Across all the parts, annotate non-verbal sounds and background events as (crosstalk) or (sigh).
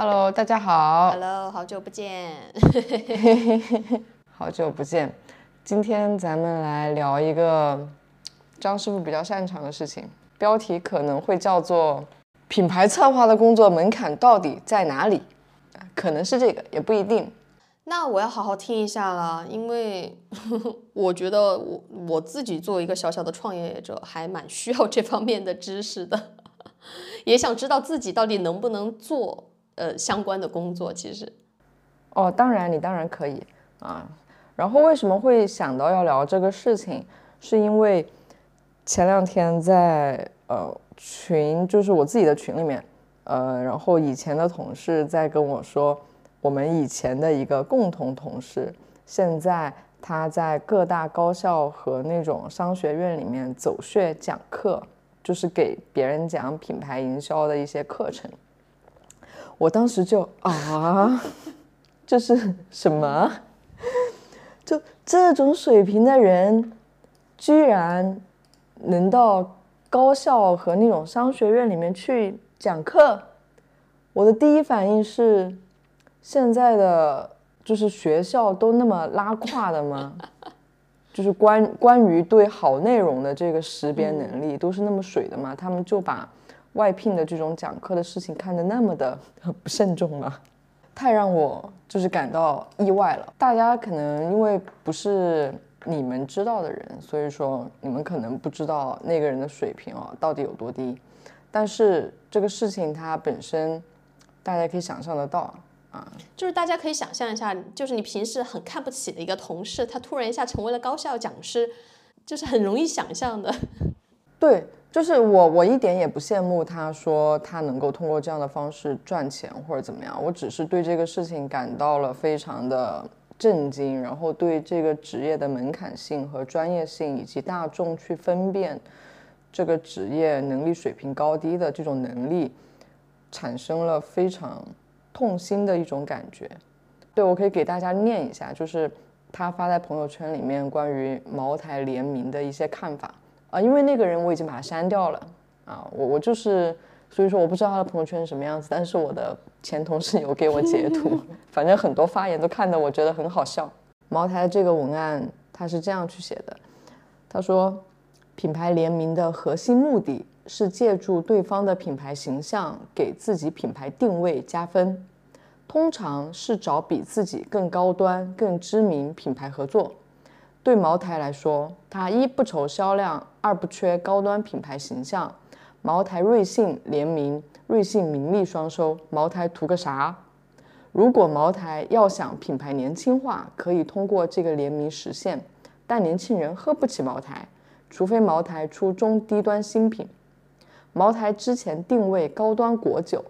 Hello，大家好。Hello，好久不见。(laughs) 好久不见。今天咱们来聊一个张师傅比较擅长的事情，标题可能会叫做“品牌策划的工作门槛到底在哪里”，可能是这个，也不一定。那我要好好听一下了，因为 (laughs) 我觉得我我自己作为一个小小的创业者，还蛮需要这方面的知识的，(laughs) 也想知道自己到底能不能做呃相关的工作。其实，哦，当然，你当然可以啊。然后为什么会想到要聊这个事情，是因为前两天在呃群，就是我自己的群里面，呃，然后以前的同事在跟我说，我们以前的一个共同同事，现在他在各大高校和那种商学院里面走穴讲课，就是给别人讲品牌营销的一些课程。我当时就啊，这是什么？就这种水平的人，居然能到高校和那种商学院里面去讲课。我的第一反应是，现在的就是学校都那么拉胯的吗？(laughs) 就是关关于对好内容的这个识别能力都是那么水的吗？他们就把外聘的这种讲课的事情看得那么的不 (laughs) 慎重吗？太让我就是感到意外了。大家可能因为不是你们知道的人，所以说你们可能不知道那个人的水平啊到底有多低。但是这个事情它本身，大家可以想象得到啊。就是大家可以想象一下，就是你平时很看不起的一个同事，他突然一下成为了高校讲师，就是很容易想象的。对，就是我，我一点也不羡慕他说他能够通过这样的方式赚钱或者怎么样，我只是对这个事情感到了非常的震惊，然后对这个职业的门槛性和专业性以及大众去分辨这个职业能力水平高低的这种能力，产生了非常痛心的一种感觉。对我可以给大家念一下，就是他发在朋友圈里面关于茅台联名的一些看法。啊，因为那个人我已经把他删掉了啊，我我就是，所以说我不知道他的朋友圈是什么样子，但是我的前同事有给我截图，(laughs) 反正很多发言都看得我觉得很好笑。茅台这个文案他是这样去写的，他说，品牌联名的核心目的是借助对方的品牌形象给自己品牌定位加分，通常是找比自己更高端、更知名品牌合作。对茅台来说，它一不愁销量，二不缺高端品牌形象。茅台瑞幸联名，瑞幸名利双收，茅台图个啥？如果茅台要想品牌年轻化，可以通过这个联名实现，但年轻人喝不起茅台，除非茅台出中低端新品。茅台之前定位高端果酒，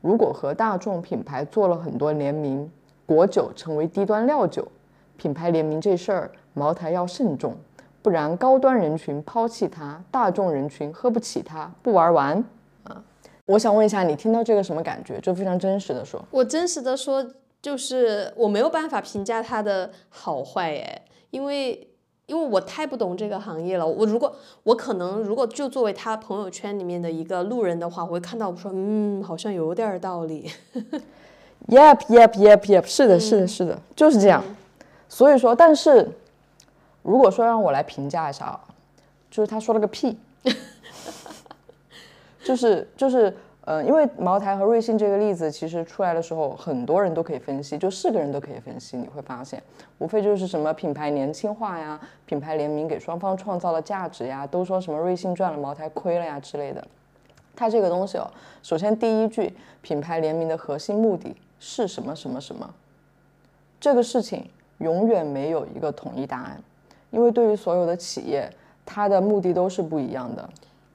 如果和大众品牌做了很多联名，果酒成为低端料酒，品牌联名这事儿。茅台要慎重，不然高端人群抛弃它，大众人群喝不起它，不玩完啊！我想问一下，你听到这个什么感觉？就非常真实的说，我真实的说，就是我没有办法评价它的好坏哎，因为因为我太不懂这个行业了。我如果我可能如果就作为他朋友圈里面的一个路人的话，我会看到我说，嗯，好像有点道理。Yep, yep, yep, yep，是的，是的，是的，就是这样。所以说，但是。如果说让我来评价一下啊，就是他说了个屁，(laughs) 就是就是呃，因为茅台和瑞幸这个例子其实出来的时候，很多人都可以分析，就是个人都可以分析，你会发现，无非就是什么品牌年轻化呀，品牌联名给双方创造了价值呀，都说什么瑞幸赚了，茅台亏了呀之类的。它这个东西哦，首先第一句，品牌联名的核心目的是什么什么什么，这个事情永远没有一个统一答案。因为对于所有的企业，它的目的都是不一样的，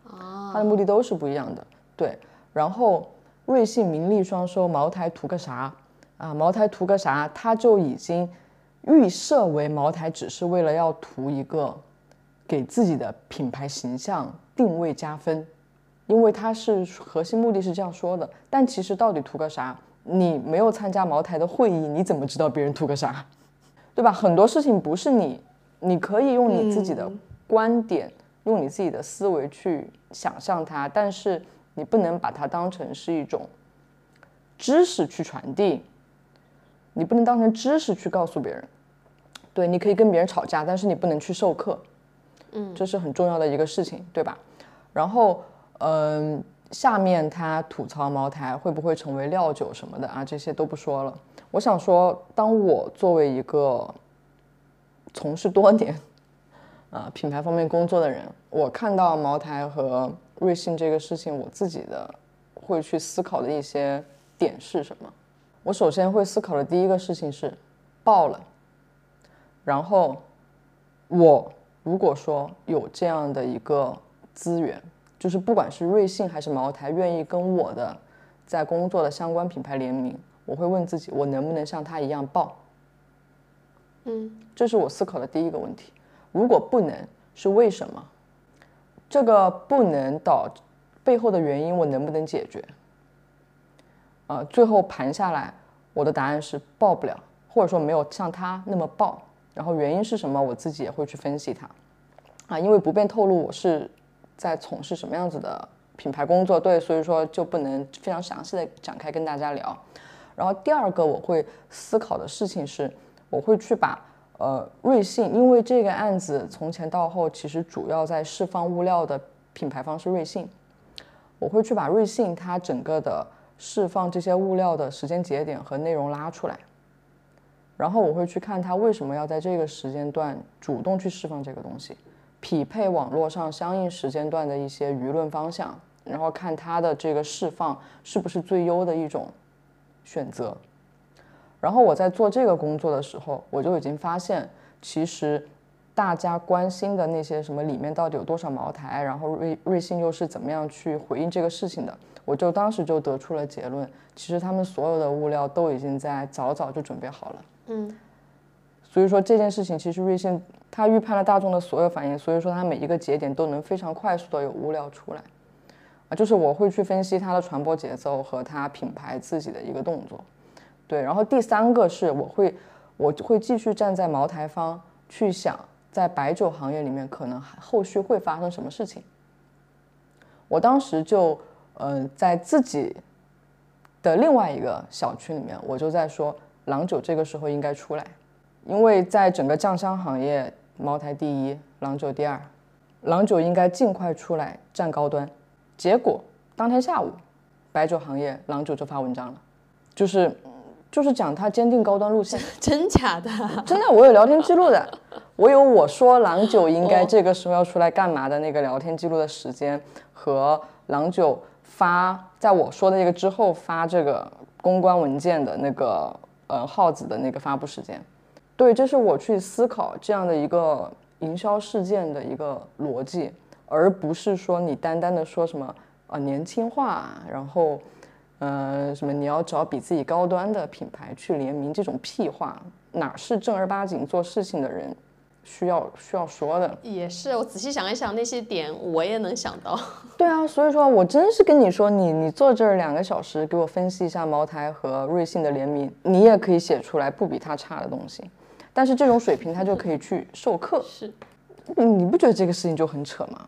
啊，它的目的都是不一样的。对，然后瑞幸名利双收，茅台图个啥啊？茅台图个啥？它就已经预设为茅台只是为了要图一个给自己的品牌形象定位加分，因为它是核心目的是这样说的。但其实到底图个啥？你没有参加茅台的会议，你怎么知道别人图个啥？对吧？很多事情不是你。你可以用你自己的观点，用你自己的思维去想象它，但是你不能把它当成是一种知识去传递，你不能当成知识去告诉别人。对，你可以跟别人吵架，但是你不能去授课，嗯，这是很重要的一个事情，对吧？然后，嗯，下面他吐槽茅台会不会成为料酒什么的啊，这些都不说了。我想说，当我作为一个从事多年啊品牌方面工作的人，我看到茅台和瑞幸这个事情，我自己的会去思考的一些点是什么？我首先会思考的第一个事情是爆了。然后，我如果说有这样的一个资源，就是不管是瑞幸还是茅台，愿意跟我的在工作的相关品牌联名，我会问自己，我能不能像他一样爆？嗯，这是我思考的第一个问题。如果不能，是为什么？这个不能导背后的原因，我能不能解决？呃，最后盘下来，我的答案是报不了，或者说没有像他那么报。然后原因是什么？我自己也会去分析它，啊，因为不便透露我是在从事什么样子的品牌工作，对，所以说就不能非常详细的展开跟大家聊。然后第二个我会思考的事情是，我会去把呃瑞幸，因为这个案子从前到后其实主要在释放物料的品牌方是瑞幸，我会去把瑞幸它整个的释放这些物料的时间节点和内容拉出来。然后我会去看他为什么要在这个时间段主动去释放这个东西，匹配网络上相应时间段的一些舆论方向，然后看它的这个释放是不是最优的一种选择。然后我在做这个工作的时候，我就已经发现，其实大家关心的那些什么里面到底有多少茅台，然后瑞瑞幸又是怎么样去回应这个事情的，我就当时就得出了结论，其实他们所有的物料都已经在早早就准备好了。嗯，所以说这件事情其实瑞幸它预判了大众的所有反应，所以说它每一个节点都能非常快速的有物料出来，啊，就是我会去分析它的传播节奏和它品牌自己的一个动作，对，然后第三个是我会我会继续站在茅台方去想，在白酒行业里面可能后续会发生什么事情，我当时就嗯在自己的另外一个小区里面，我就在说。郎酒这个时候应该出来，因为在整个酱香行业，茅台第一，郎酒第二，郎酒应该尽快出来占高端。结果当天下午，白酒行业郎酒就发文章了，就是就是讲他坚定高端路线，(laughs) 真假的？(laughs) 真的，我有聊天记录的，(laughs) 我有我说郎酒应该这个时候要出来干嘛的那个聊天记录的时间和郎酒发在我说的那个之后发这个公关文件的那个。呃，耗子的那个发布时间，对，这是我去思考这样的一个营销事件的一个逻辑，而不是说你单单的说什么啊年轻化，然后，呃，什么你要找比自己高端的品牌去联名这种屁话，哪是正儿八经做事情的人？需要需要说的也是，我仔细想一想那些点，我也能想到。对啊，所以说我真是跟你说，你你坐这儿两个小时，给我分析一下茅台和瑞幸的联名，你也可以写出来不比他差的东西。但是这种水平，他就可以去授课。是，你不觉得这个事情就很扯吗？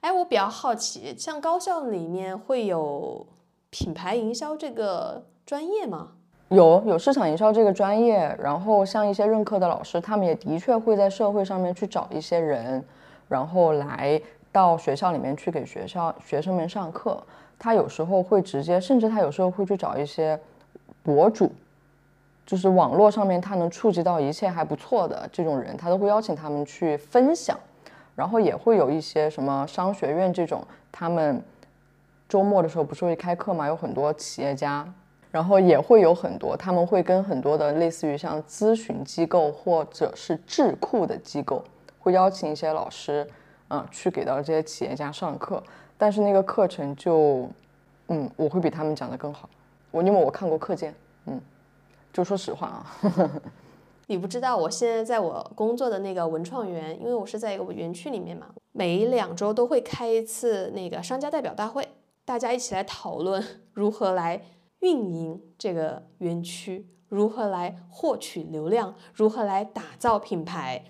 哎，我比较好奇，像高校里面会有品牌营销这个专业吗？有有市场营销这个专业，然后像一些任课的老师，他们也的确会在社会上面去找一些人，然后来到学校里面去给学校学生们上课。他有时候会直接，甚至他有时候会去找一些博主，就是网络上面他能触及到一切还不错的这种人，他都会邀请他们去分享。然后也会有一些什么商学院这种，他们周末的时候不是会开课嘛，有很多企业家。然后也会有很多，他们会跟很多的类似于像咨询机构或者是智库的机构，会邀请一些老师，嗯，去给到这些企业家上课。但是那个课程就，嗯，我会比他们讲的更好。我因为我看过课件，嗯，就说实话啊。(laughs) 你不知道，我现在在我工作的那个文创园，因为我是在一个园区里面嘛，每两周都会开一次那个商家代表大会，大家一起来讨论 (laughs) 如何来。运营这个园区如何来获取流量？如何来打造品牌？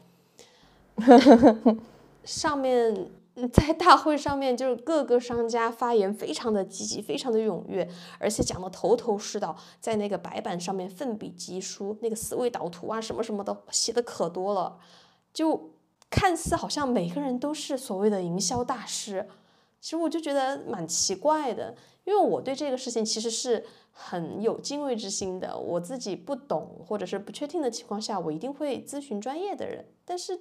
(laughs) 上面在大会上面，就是各个商家发言非常的积极，非常的踊跃，而且讲的头头是道，在那个白板上面奋笔疾书，那个思维导图啊什么什么的写的可多了，就看似好像每个人都是所谓的营销大师，其实我就觉得蛮奇怪的，因为我对这个事情其实是很有敬畏之心的，我自己不懂或者是不确定的情况下，我一定会咨询专业的人，但是。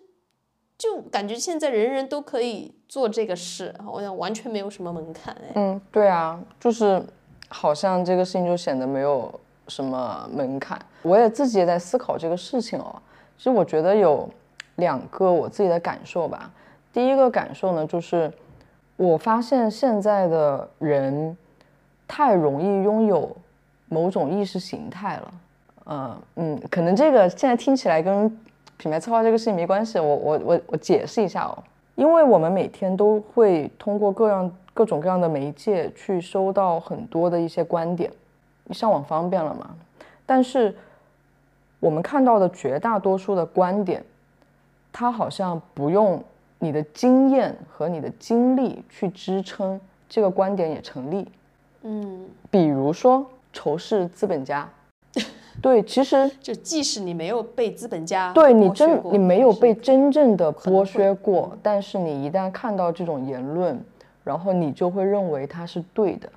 就感觉现在人人都可以做这个事，好像完全没有什么门槛哎。嗯，对啊，就是好像这个事情就显得没有什么门槛。我也自己也在思考这个事情哦。其实我觉得有两个我自己的感受吧。第一个感受呢，就是我发现现在的人太容易拥有某种意识形态了。嗯嗯，可能这个现在听起来跟。品牌策划这个事情没关系，我我我我解释一下哦，因为我们每天都会通过各样各种各样的媒介去收到很多的一些观点，上网方便了嘛？但是我们看到的绝大多数的观点，它好像不用你的经验和你的经历去支撑，这个观点也成立。嗯，比如说仇视资本家。(laughs) 对，其实就即使你没有被资本家对你真你没有被真正的剥削过，但是你一旦看到这种言论，然后你就会认为它是对的。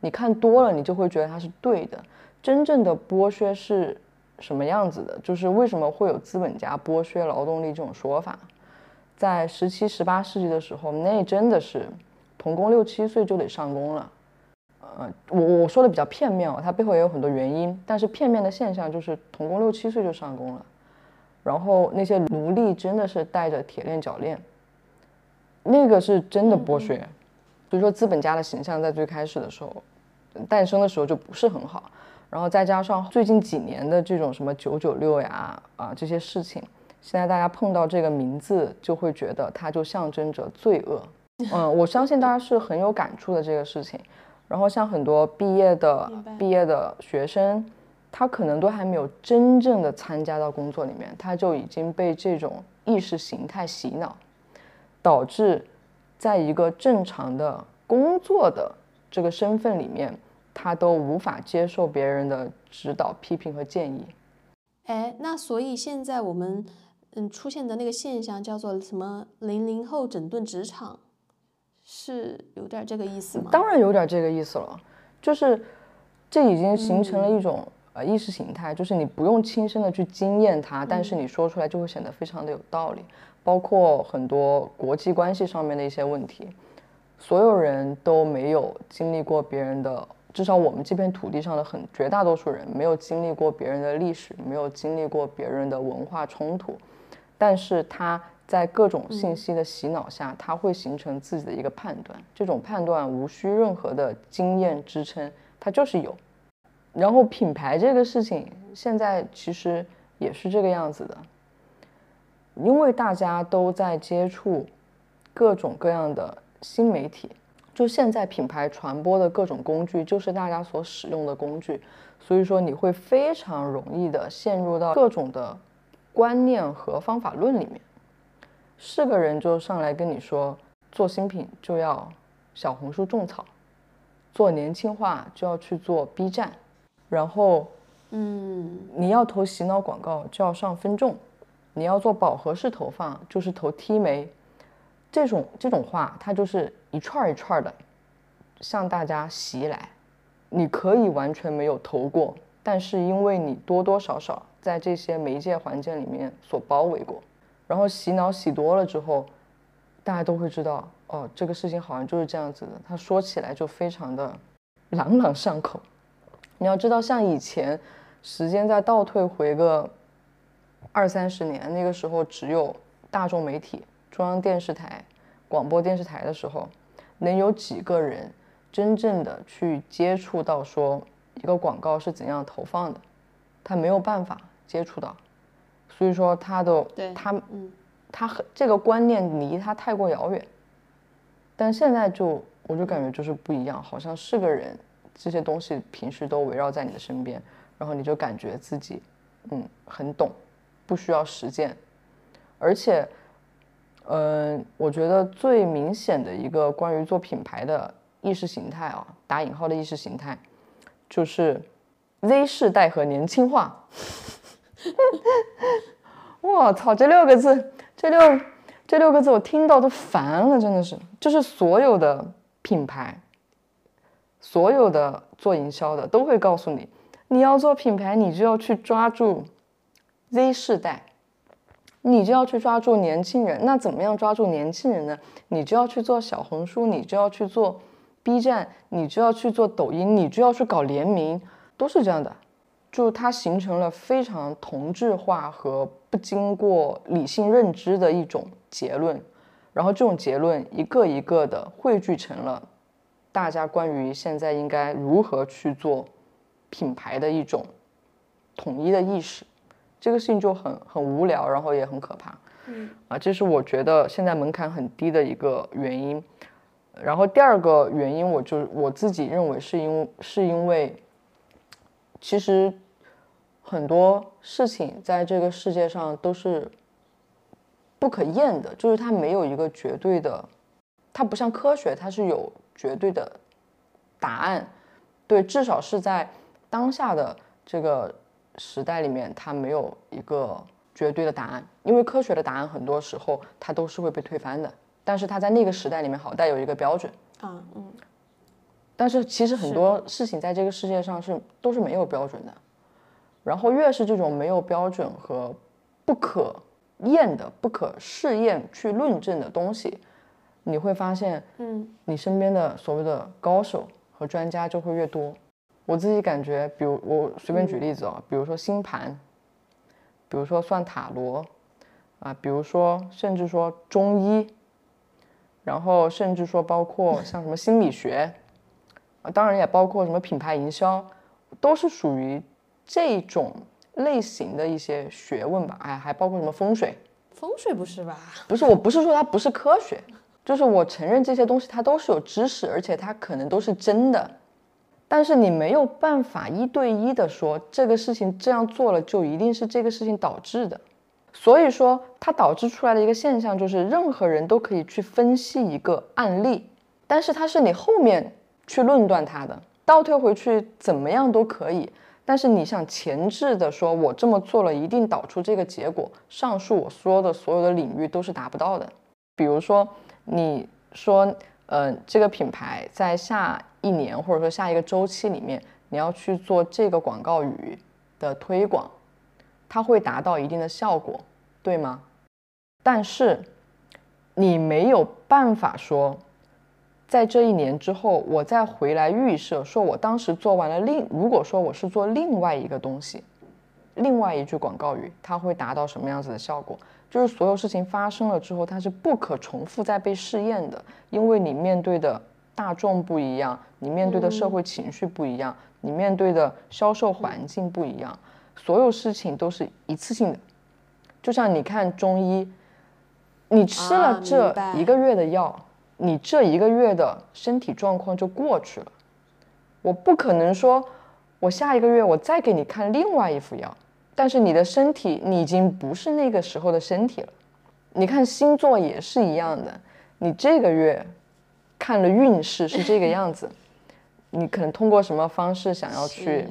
你看多了，你就会觉得它是对的。真正的剥削是什么样子的？就是为什么会有资本家剥削劳动力这种说法？在十七、十八世纪的时候，那真的是童工六七岁就得上工了。呃，我我说的比较片面哦，它背后也有很多原因，但是片面的现象就是童工六七岁就上工了，然后那些奴隶真的是带着铁链脚链，那个是真的剥削。所以说资本家的形象在最开始的时候诞生的时候就不是很好，然后再加上最近几年的这种什么九九六呀啊这些事情，现在大家碰到这个名字就会觉得它就象征着罪恶。嗯，我相信大家是很有感触的这个事情。然后像很多毕业的毕业的学生，他可能都还没有真正的参加到工作里面，他就已经被这种意识形态洗脑，导致在一个正常的工作的这个身份里面，他都无法接受别人的指导、批评和建议。哎，那所以现在我们嗯出现的那个现象叫做什么？零零后整顿职场。是有点这个意思吗？当然有点这个意思了，就是这已经形成了一种呃意识形态，就是你不用亲身的去经验它，但是你说出来就会显得非常的有道理。包括很多国际关系上面的一些问题，所有人都没有经历过别人的，至少我们这片土地上的很绝大多数人没有经历过别人的历史，没有经历过别人的文化冲突，但是他。在各种信息的洗脑下，他会形成自己的一个判断，这种判断无需任何的经验支撑，它就是有。然后品牌这个事情，现在其实也是这个样子的，因为大家都在接触各种各样的新媒体，就现在品牌传播的各种工具就是大家所使用的工具，所以说你会非常容易的陷入到各种的观念和方法论里面。是个人就上来跟你说，做新品就要小红书种草，做年轻化就要去做 B 站，然后，嗯，你要投洗脑广告就要上分众，你要做饱和式投放就是投 T 媒，这种这种话它就是一串一串的向大家袭来，你可以完全没有投过，但是因为你多多少少在这些媒介环境里面所包围过。然后洗脑洗多了之后，大家都会知道哦，这个事情好像就是这样子的。他说起来就非常的朗朗上口。你要知道，像以前时间再倒退回个二三十年，那个时候只有大众媒体、中央电视台、广播电视台的时候，能有几个人真正的去接触到说一个广告是怎样投放的？他没有办法接触到。所以说他的他嗯，他很这个观念离他太过遥远，但现在就我就感觉就是不一样，好像是个人，这些东西平时都围绕在你的身边，然后你就感觉自己嗯很懂，不需要实践，而且嗯，我觉得最明显的一个关于做品牌的意识形态啊，打引号的意识形态，就是 Z 世代和年轻化。(laughs) 我操，这六个字，这六这六个字我听到都烦了，真的是，就是所有的品牌，所有的做营销的都会告诉你，你要做品牌，你就要去抓住 Z 世代。你就要去抓住年轻人，那怎么样抓住年轻人呢？你就要去做小红书，你就要去做 B 站，你就要去做抖音，你就要去搞联名，都是这样的。就它形成了非常同质化和不经过理性认知的一种结论，然后这种结论一个一个的汇聚成了大家关于现在应该如何去做品牌的一种统一的意识。这个事情就很很无聊，然后也很可怕，嗯啊，这是我觉得现在门槛很低的一个原因。然后第二个原因，我就我自己认为是因是因为，其实很多事情在这个世界上都是不可验的，就是它没有一个绝对的，它不像科学，它是有绝对的答案。对，至少是在当下的这个。时代里面，它没有一个绝对的答案，因为科学的答案很多时候它都是会被推翻的。但是他在那个时代里面，好带有一个标准啊，嗯。但是其实很多事情在这个世界上是都是没有标准的。然后越是这种没有标准和不可验的、不可试验去论证的东西，你会发现，嗯，你身边的所谓的高手和专家就会越多。我自己感觉，比如我随便举例子哦，比如说星盘，比如说算塔罗，啊，比如说甚至说中医，然后甚至说包括 (laughs) 像什么心理学，啊，当然也包括什么品牌营销，都是属于这种类型的一些学问吧。哎，还包括什么风水？风水不是吧？不是，我不是说它不是科学，就是我承认这些东西它都是有知识，而且它可能都是真的。但是你没有办法一对一的说这个事情这样做了就一定是这个事情导致的，所以说它导致出来的一个现象就是任何人都可以去分析一个案例，但是它是你后面去论断它的，倒退回去怎么样都可以，但是你想前置的说我这么做了一定导出这个结果，上述我说的所有的领域都是达不到的。比如说你说，嗯，这个品牌在下。一年或者说下一个周期里面，你要去做这个广告语的推广，它会达到一定的效果，对吗？但是你没有办法说，在这一年之后，我再回来预设，说我当时做完了另，如果说我是做另外一个东西，另外一句广告语，它会达到什么样子的效果？就是所有事情发生了之后，它是不可重复再被试验的，因为你面对的。大众不一样，你面对的社会情绪不一样，你面对的销售环境不一样，所有事情都是一次性的。就像你看中医，你吃了这一个月的药，你这一个月的身体状况就过去了。我不可能说，我下一个月我再给你看另外一副药，但是你的身体你已经不是那个时候的身体了。你看星座也是一样的，你这个月。看了运势是这个样子，你可能通过什么方式想要去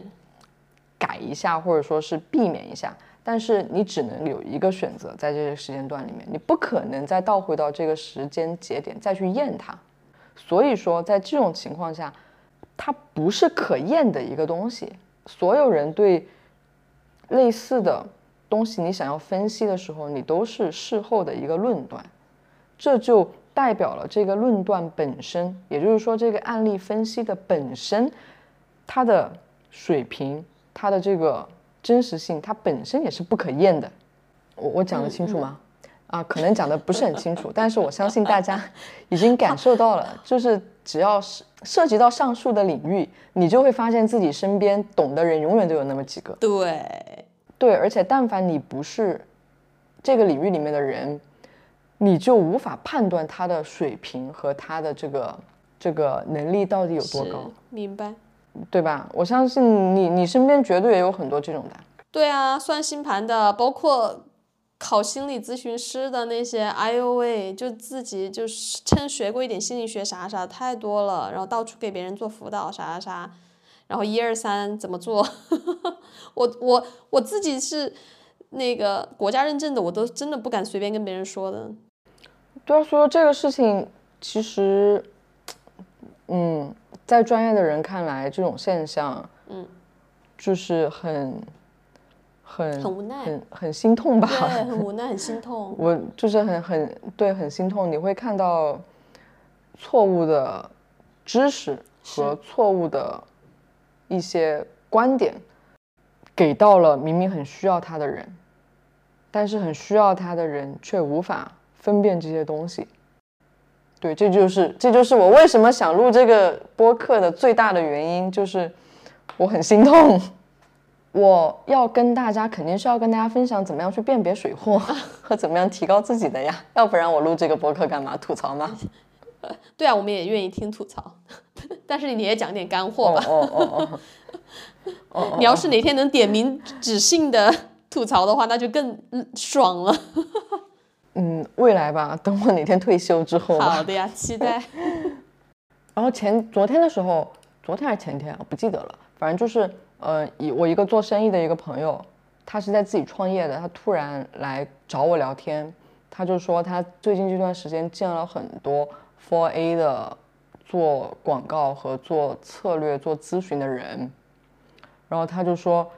改一下，或者说是避免一下，但是你只能有一个选择，在这个时间段里面，你不可能再倒回到这个时间节点再去验它。所以说，在这种情况下，它不是可验的一个东西。所有人对类似的东西，你想要分析的时候，你都是事后的一个论断，这就。代表了这个论断本身，也就是说，这个案例分析的本身，它的水平，它的这个真实性，它本身也是不可验的。我我讲得清楚吗？啊，可能讲得不是很清楚，但是我相信大家 (laughs) 已经感受到了，就是只要是涉及到上述的领域，你就会发现自己身边懂的人永远都有那么几个。对，对，而且但凡你不是这个领域里面的人。你就无法判断他的水平和他的这个这个能力到底有多高，明白？对吧？我相信你，你身边绝对也有很多这种的。对啊，算星盘的，包括考心理咨询师的那些，哎呦喂，就自己就是趁学过一点心理学啥啥太多了，然后到处给别人做辅导啥啥啥，然后一二三怎么做，(laughs) 我我我自己是那个国家认证的，我都真的不敢随便跟别人说的。对啊，所以这个事情其实，嗯，在专业的人看来，这种现象，嗯，就是很。很很无奈，很很心痛吧？对，很无奈，很心痛。我就是很很对，很心痛。你会看到错误的知识和错误的一些观点，给到了明明很需要他的人，但是很需要他的人却无法分辨这些东西。对，这就是这就是我为什么想录这个播客的最大的原因，就是我很心痛。我要跟大家肯定是要跟大家分享怎么样去辨别水货和怎么样提高自己的呀，要不然我录这个播客干嘛？吐槽吗？(laughs) 对啊，我们也愿意听吐槽，(laughs) 但是你也讲点干货吧。哦哦哦哦，你要是哪天能点名指姓的吐槽的话，那就更爽了。嗯，未来吧，等我哪天退休之后。好的呀，期待。(laughs) 然后前昨天的时候，昨天还是前天，我不记得了，反正就是。呃，以我一个做生意的一个朋友，他是在自己创业的，他突然来找我聊天，他就说他最近这段时间见了很多 For A 的做广告和做策略、做咨询的人，然后他就说，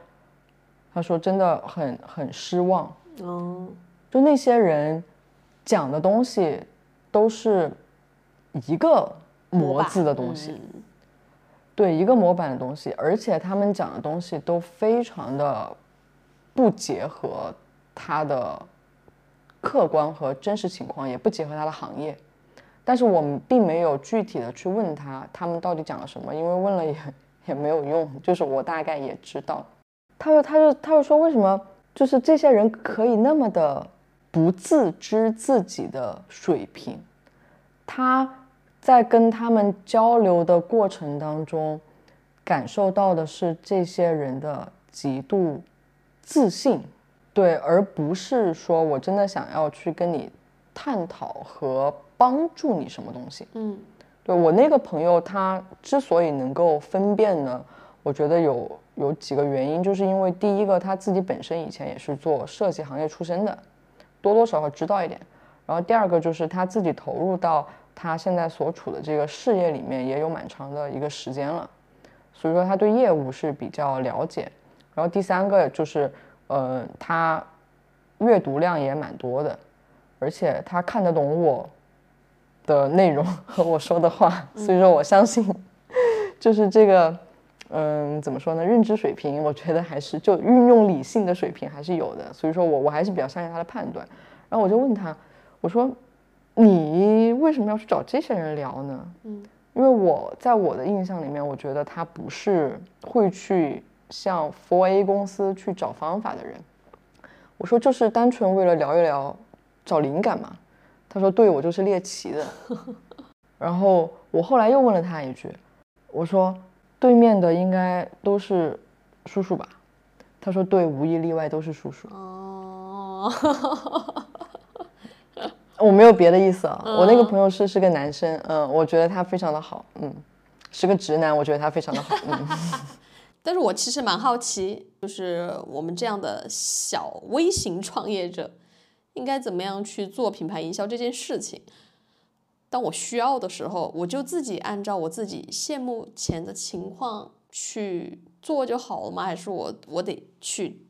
他说真的很很失望，哦，就那些人讲的东西都是一个模子的东西。对一个模板的东西，而且他们讲的东西都非常的不结合他的客观和真实情况，也不结合他的行业。但是我们并没有具体的去问他，他们到底讲了什么，因为问了也也没有用。就是我大概也知道，他说，他就他就说，为什么就是这些人可以那么的不自知自己的水平？他。在跟他们交流的过程当中，感受到的是这些人的极度自信，对，而不是说我真的想要去跟你探讨和帮助你什么东西。嗯，对我那个朋友，他之所以能够分辨呢，我觉得有有几个原因，就是因为第一个他自己本身以前也是做设计行业出身的，多多少少知道一点，然后第二个就是他自己投入到。他现在所处的这个事业里面也有蛮长的一个时间了，所以说他对业务是比较了解。然后第三个就是，呃，他阅读量也蛮多的，而且他看得懂我的内容 (laughs) 和我说的话，所以说我相信，(laughs) 就是这个，嗯，怎么说呢？认知水平，我觉得还是就运用理性的水平还是有的。所以说我我还是比较相信他的判断。然后我就问他，我说。你为什么要去找这些人聊呢？嗯，因为我在我的印象里面，我觉得他不是会去向 Four A 公司去找方法的人。我说就是单纯为了聊一聊，找灵感嘛。他说对，我就是猎奇的。(laughs) 然后我后来又问了他一句，我说对面的应该都是叔叔吧？他说对，无一例外都是叔叔。哦。我没有别的意思啊，我那个朋友是是个男生，嗯，我觉得他非常的好，嗯，是个直男，我觉得他非常的好，嗯。(laughs) 但是我其实蛮好奇，就是我们这样的小微型创业者，应该怎么样去做品牌营销这件事情？当我需要的时候，我就自己按照我自己现目前的情况去做就好了吗？还是我我得去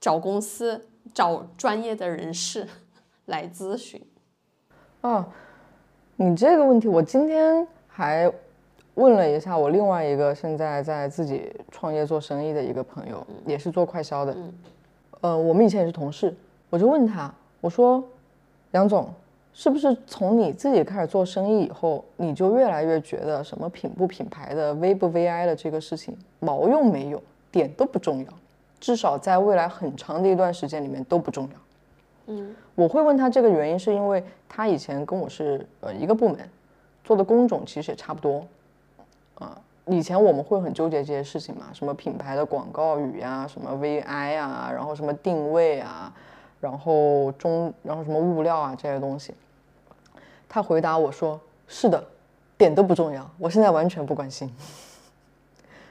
找公司找专业的人士 (laughs) 来咨询？哦，你这个问题，我今天还问了一下我另外一个现在在自己创业做生意的一个朋友，也是做快销的。呃，我们以前也是同事，我就问他，我说，梁总，是不是从你自己开始做生意以后，你就越来越觉得什么品不品牌的、V 不 VI 的这个事情毛用没有，点都不重要，至少在未来很长的一段时间里面都不重要。嗯，我会问他这个原因，是因为他以前跟我是呃一个部门，做的工种其实也差不多，啊，以前我们会很纠结这些事情嘛，什么品牌的广告语呀，什么 VI 啊，然后什么定位啊，然后中，然后什么物料啊这些东西。他回答我说：“是的，点都不重要，我现在完全不关心。(laughs) ”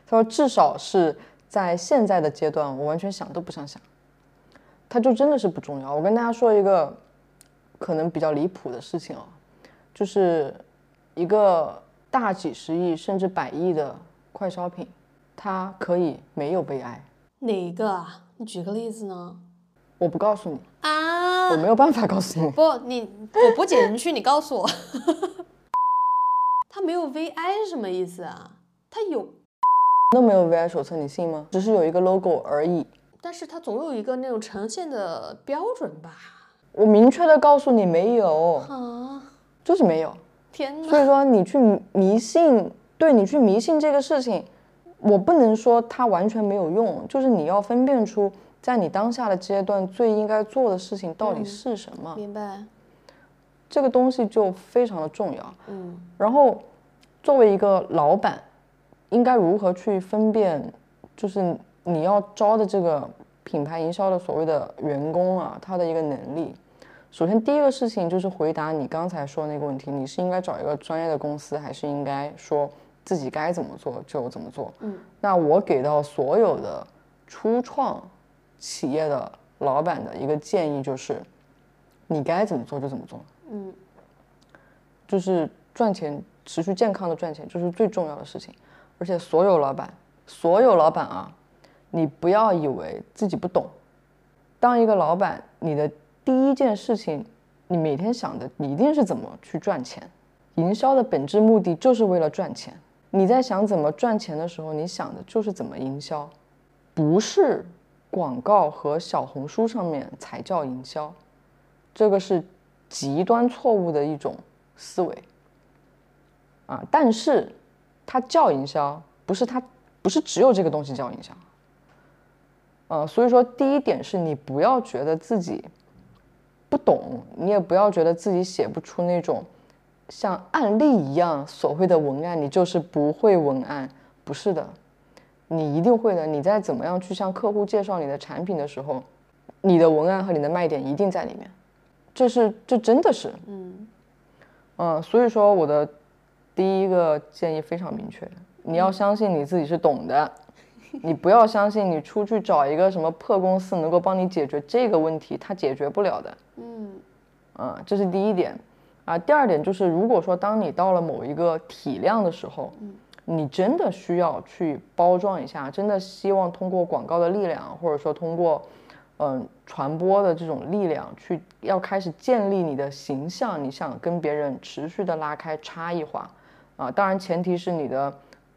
他说：“至少是在现在的阶段，我完全想都不想想。”他就真的是不重要。我跟大家说一个可能比较离谱的事情哦，就是一个大几十亿甚至百亿的快消品，它可以没有悲哀。哪一个啊？你举个例子呢？我不告诉你，啊我，没有办法告诉你。不，你我不剪进去，你告诉我。(laughs) 他没有 VI 是什么意思啊？他有，那没有 VI 手册，你信吗？只是有一个 logo 而已。但是它总有一个那种呈现的标准吧？我明确的告诉你没有，啊，就是没有。天哪！所以说你去迷信，对你去迷信这个事情，我不能说它完全没有用，就是你要分辨出在你当下的阶段最应该做的事情到底是什么，明白。这个东西就非常的重要。嗯然后，作为一个老板，应该如何去分辨，就是你要招的这个品牌营销的所谓的员工啊，他的一个能力。首先，第一个事情就是回答你刚才说的那个问题：你是应该找一个专业的公司，还是应该说自己该怎么做就怎么做？嗯，那我给到所有的初创企业的老板的一个建议就是，你该怎么做就怎么做。嗯就是赚钱，持续健康的赚钱，就是最重要的事情。而且所有老板，所有老板啊，你不要以为自己不懂。当一个老板，你的第一件事情，你每天想的你一定是怎么去赚钱。营销的本质目的就是为了赚钱。你在想怎么赚钱的时候，你想的就是怎么营销，不是广告和小红书上面才叫营销。这个是极端错误的一种思维啊！但是它叫营销，不是它不是只有这个东西叫营销。呃，所以说第一点是你不要觉得自己不懂，你也不要觉得自己写不出那种像案例一样所谓的文案，你就是不会文案，不是的，你一定会的。你在怎么样去向客户介绍你的产品的时候，你的文案和你的卖点一定在里面。这是这真的是，嗯嗯，所以说我的第一个建议非常明确，你要相信你自己是懂的，(laughs) 你不要相信你出去找一个什么破公司能够帮你解决这个问题，它解决不了的。嗯嗯，这是第一点啊。第二点就是，如果说当你到了某一个体量的时候，你真的需要去包装一下，真的希望通过广告的力量，或者说通过嗯传播的这种力量，去要开始建立你的形象，你想跟别人持续的拉开差异化啊。当然，前提是你的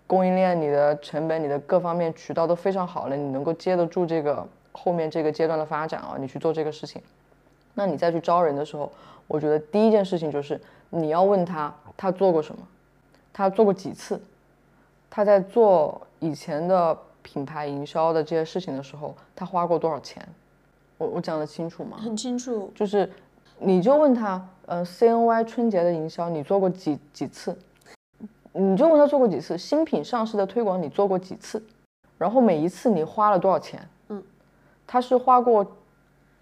供应链、你的成本、你的各方面渠道都非常好了，你能够接得住这个后面这个阶段的发展啊，你去做这个事情。那你再去招人的时候，我觉得第一件事情就是你要问他他做过什么，他做过几次，他在做以前的品牌营销的这些事情的时候，他花过多少钱？我我讲得清楚吗？很清楚。就是你就问他，呃，CNY 春节的营销你做过几几次？你就问他做过几次？新品上市的推广你做过几次？然后每一次你花了多少钱？嗯，他是花过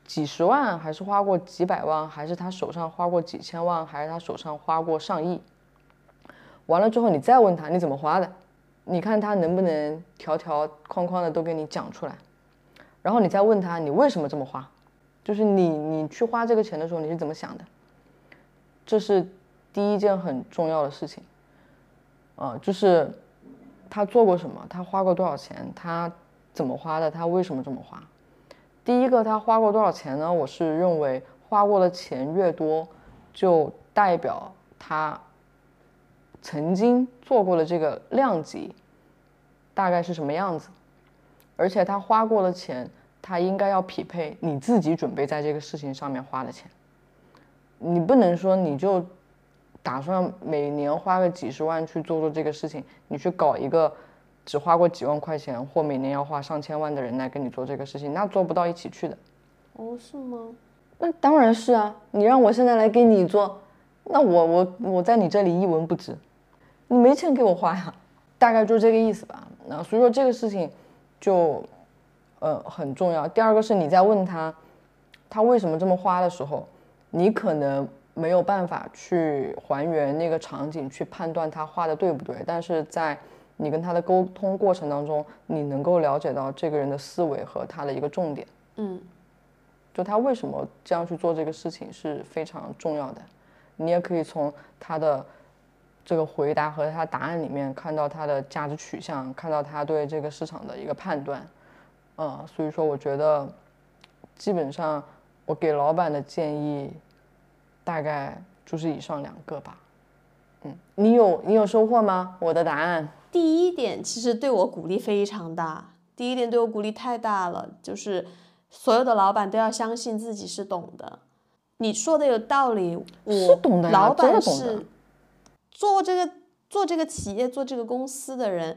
几十万，还是花过几百万，还是他手上花过几千万，还是他手上花过上亿？完了之后你再问他你怎么花的，你看他能不能条条框框的都给你讲出来，然后你再问他你为什么这么花，就是你你去花这个钱的时候你是怎么想的，这是第一件很重要的事情，啊、就是他做过什么，他花过多少钱，他怎么花的，他为什么这么花。第一个，他花过多少钱呢？我是认为花过的钱越多，就代表他曾经做过的这个量级大概是什么样子，而且他花过的钱，他应该要匹配你自己准备在这个事情上面花的钱。你不能说你就打算每年花个几十万去做做这个事情，你去搞一个只花过几万块钱或每年要花上千万的人来跟你做这个事情，那做不到一起去的。哦，是吗？那当然是啊，你让我现在来给你做，那我我我在你这里一文不值，你没钱给我花呀，(laughs) 大概就是这个意思吧。那所以说这个事情就呃很重要。第二个是你在问他他为什么这么花的时候，你可能没有办法去还原那个场景，去判断他花的对不对。但是在你跟他的沟通过程当中，你能够了解到这个人的思维和他的一个重点。嗯，就他为什么这样去做这个事情是非常重要的。你也可以从他的这个回答和他答案里面看到他的价值取向，看到他对这个市场的一个判断。嗯，所以说我觉得基本上我给老板的建议大概就是以上两个吧。嗯，你有你有收获吗？我的答案。第一点其实对我鼓励非常大，第一点对我鼓励太大了，就是所有的老板都要相信自己是懂的。你说的有道理，我是懂的呀老板真的懂的是做这个做这个企业做这个公司的人，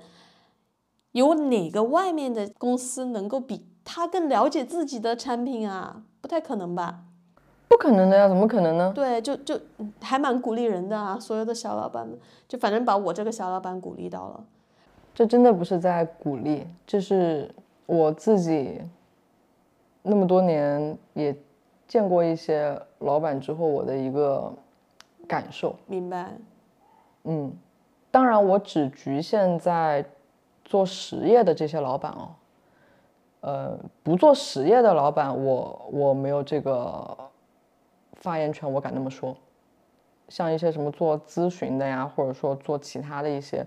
有哪个外面的公司能够比他更了解自己的产品啊？不太可能吧？不可能的呀，怎么可能呢？对，就就嗯还蛮鼓励人的啊，所有的小老板们，就反正把我这个小老板鼓励到了。这真的不是在鼓励，这是我自己那么多年也见过一些老板之后我的一个感受。明白，嗯，当然我只局限在做实业的这些老板哦，呃，不做实业的老板我我没有这个发言权，我敢那么说。像一些什么做咨询的呀，或者说做其他的一些，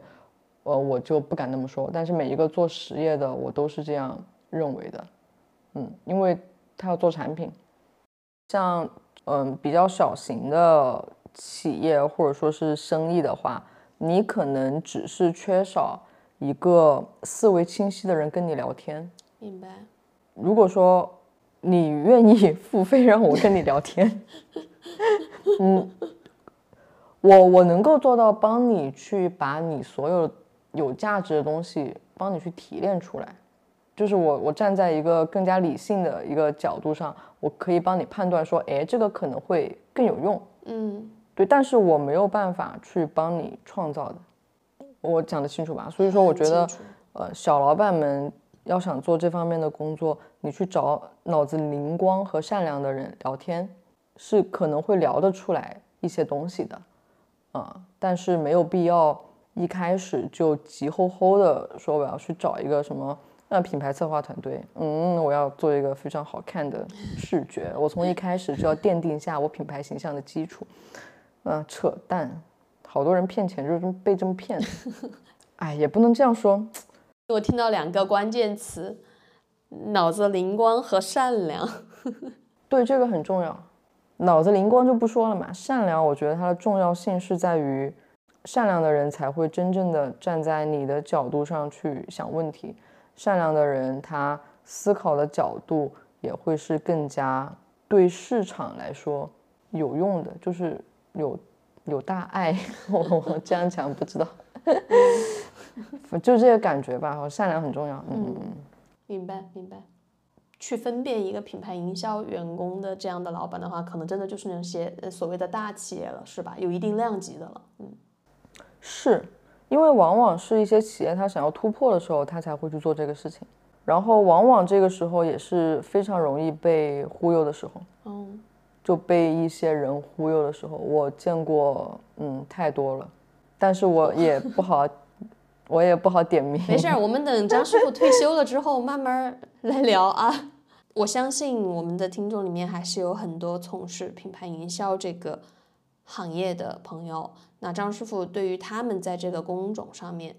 呃，我就不敢那么说。但是每一个做实业的，我都是这样认为的。嗯，因为他要做产品，像嗯比较小型的企业或者说是生意的话，你可能只是缺少一个思维清晰的人跟你聊天。明白，如果说你愿意 (laughs) 付费让我跟你聊天，(laughs) 嗯，我我能够做到帮你去把你所有有价值的东西帮你去提炼出来，就是我我站在一个更加理性的一个角度上，我可以帮你判断说，哎，这个可能会更有用，嗯，对，但是我没有办法去帮你创造的，我讲得清楚吧？所以说，我觉得呃，小老板们要想做这方面的工作，你去找脑子灵光和善良的人聊天，是可能会聊得出来一些东西的，啊、但是没有必要一开始就急吼吼的说我要去找一个什么。那，品牌策划团队，嗯，我要做一个非常好看的视觉，我从一开始就要奠定下我品牌形象的基础，嗯、扯淡，好多人骗钱就是这么被这么骗的，(laughs) 哎，也不能这样说，我听到两个关键词：脑子灵光和善良。(laughs) 对，这个很重要。脑子灵光就不说了嘛，善良，我觉得它的重要性是在于，善良的人才会真正的站在你的角度上去想问题，善良的人他思考的角度也会是更加对市场来说有用的，就是有有大爱。我我这样讲不知道，(laughs) 就这个感觉吧。善良很重要，嗯嗯嗯。明白，明白。去分辨一个品牌营销员工的这样的老板的话，可能真的就是那些呃所谓的大企业了，是吧？有一定量级的了。嗯，是因为往往是一些企业，他想要突破的时候，他才会去做这个事情。然后往往这个时候也是非常容易被忽悠的时候，哦，就被一些人忽悠的时候，我见过，嗯，太多了。但是我也不好，(laughs) 我也不好点名。没事儿，我们等张师傅退休了之后慢慢来聊啊。(laughs) 我相信我们的听众里面还是有很多从事品牌营销这个行业的朋友。那张师傅对于他们在这个工种上面，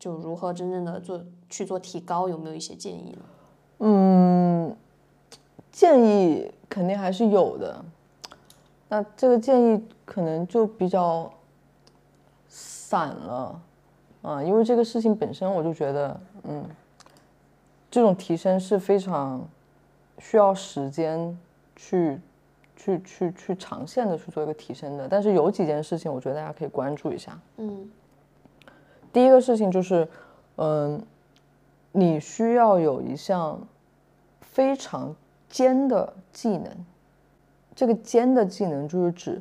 就如何真正的做去做提高，有没有一些建议呢？嗯，建议肯定还是有的。那这个建议可能就比较散了，啊，因为这个事情本身我就觉得，嗯，这种提升是非常需要时间去去去去长线的去做一个提升的。但是有几件事情，我觉得大家可以关注一下。嗯第一个事情就是，嗯，你需要有一项非常尖的技能。这个尖的技能就是指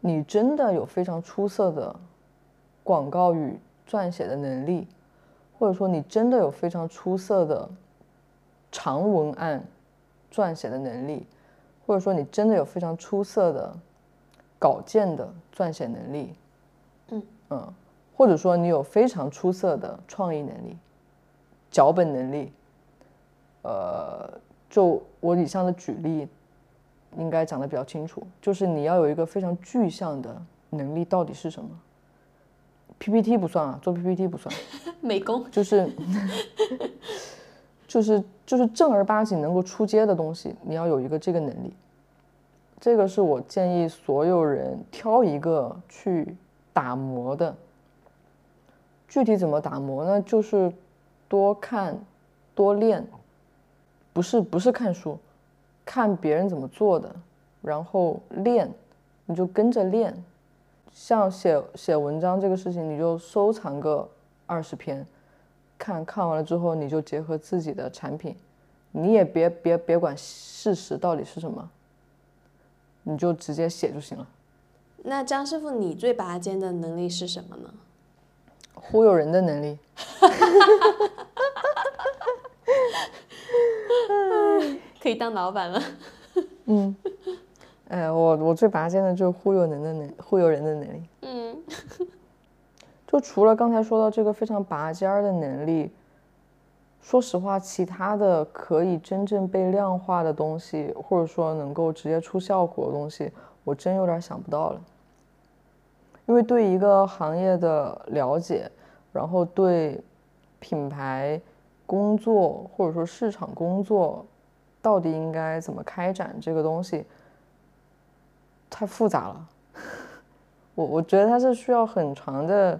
你真的有非常出色的广告语撰写的能力，或者说你真的有非常出色的长文案撰写的能力，或者说你真的有非常出色的稿件的撰写能力，嗯嗯，或者说你有非常出色的创意能力、脚本能力，呃，就我以上的举例，应该讲的比较清楚，就是你要有一个非常具象的能力到底是什么。PPT 不算啊，做 PPT 不算，(laughs) 美工就是就是就是正儿八经能够出街的东西，你要有一个这个能力。这个是我建议所有人挑一个去打磨的。具体怎么打磨呢？就是多看、多练，不是不是看书，看别人怎么做的，然后练，你就跟着练。像写写文章这个事情，你就收藏个二十篇，看看完了之后，你就结合自己的产品，你也别别别管事实到底是什么，你就直接写就行了。那张师傅，你最拔尖的能力是什么呢？忽悠人的能力。(laughs) (laughs) 可以当老板了。嗯。哎，我我最拔尖的就是忽悠人的能忽悠人的能力。嗯，(laughs) 就除了刚才说到这个非常拔尖儿的能力，说实话，其他的可以真正被量化的东西，或者说能够直接出效果的东西，我真有点想不到了。因为对一个行业的了解，然后对品牌工作或者说市场工作到底应该怎么开展这个东西。太复杂了，(laughs) 我我觉得它是需要很长的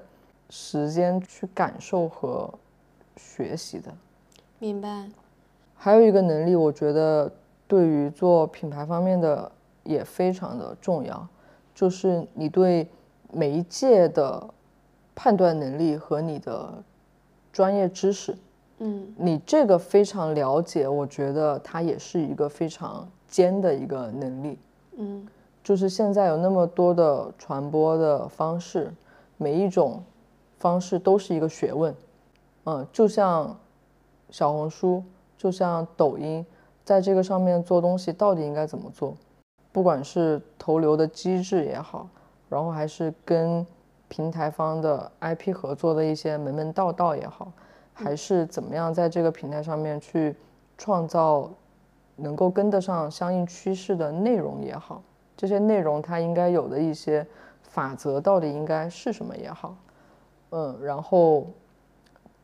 时间去感受和学习的。明白。还有一个能力，我觉得对于做品牌方面的也非常的重要，就是你对媒介的判断能力和你的专业知识。嗯，你这个非常了解，我觉得它也是一个非常尖的一个能力。嗯。就是现在有那么多的传播的方式，每一种方式都是一个学问，嗯，就像小红书，就像抖音，在这个上面做东西到底应该怎么做？不管是投流的机制也好，然后还是跟平台方的 IP 合作的一些门门道道也好，还是怎么样在这个平台上面去创造能够跟得上相应趋势的内容也好。这些内容它应该有的一些法则到底应该是什么也好，嗯，然后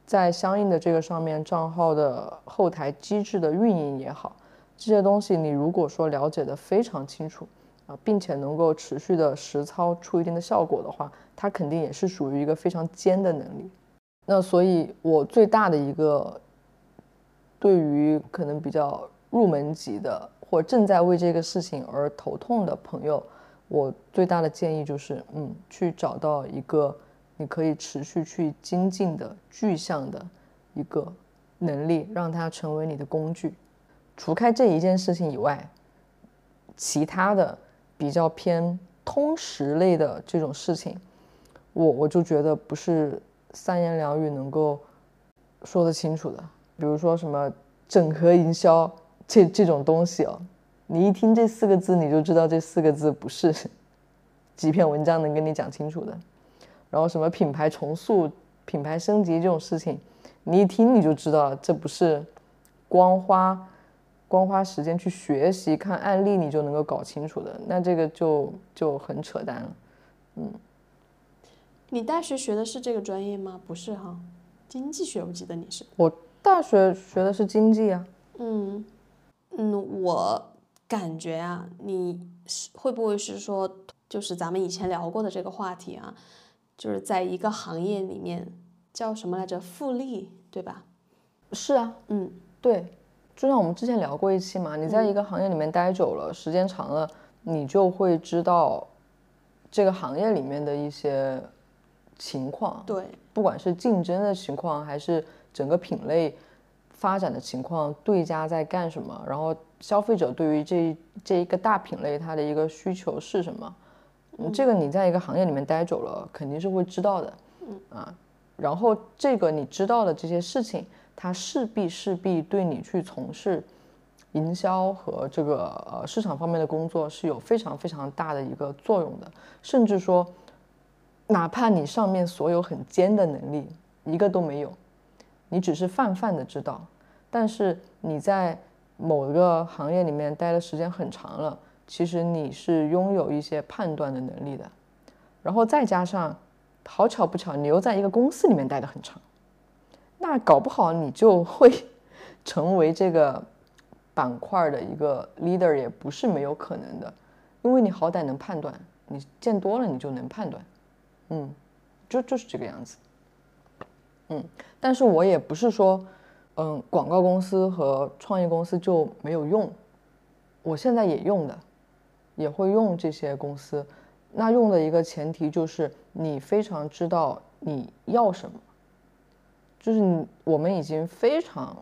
在相应的这个上面账号的后台机制的运营也好，这些东西你如果说了解的非常清楚啊，并且能够持续的实操出一定的效果的话，它肯定也是属于一个非常尖的能力。那所以，我最大的一个对于可能比较入门级的。或正在为这个事情而头痛的朋友，我最大的建议就是，嗯，去找到一个你可以持续去精进的具象的一个能力，让它成为你的工具。除开这一件事情以外，其他的比较偏通识类的这种事情，我我就觉得不是三言两语能够说得清楚的。比如说什么整合营销。这这种东西哦，你一听这四个字，你就知道这四个字不是 (laughs) 几篇文章能跟你讲清楚的。然后什么品牌重塑、品牌升级这种事情，你一听你就知道这不是光花光花时间去学习看案例你就能够搞清楚的，那这个就就很扯淡了。嗯，你大学学的是这个专业吗？不是哈，经济学我记得你是。我大学学的是经济啊。嗯。嗯，我感觉啊，你是会不会是说，就是咱们以前聊过的这个话题啊，就是在一个行业里面叫什么来着？复利，对吧？是啊，嗯，对，就像我们之前聊过一期嘛，你在一个行业里面待久了，时间长了，你就会知道这个行业里面的一些情况，对，不管是竞争的情况，还是整个品类。发展的情况，对家在干什么？然后消费者对于这这一个大品类，它的一个需求是什么？嗯，这个你在一个行业里面待久了，肯定是会知道的。嗯啊，然后这个你知道的这些事情，它势必势必对你去从事营销和这个呃市场方面的工作是有非常非常大的一个作用的，甚至说，哪怕你上面所有很尖的能力一个都没有，你只是泛泛的知道，但是你在某一个行业里面待的时间很长了，其实你是拥有一些判断的能力的，然后再加上，好巧不巧，你又在一个公司里面待的很长，那搞不好你就会成为这个板块的一个 leader，也不是没有可能的，因为你好歹能判断，你见多了你就能判断，嗯，就就是这个样子，嗯，但是我也不是说。嗯，广告公司和创业公司就没有用，我现在也用的，也会用这些公司。那用的一个前提就是你非常知道你要什么，就是我们已经非常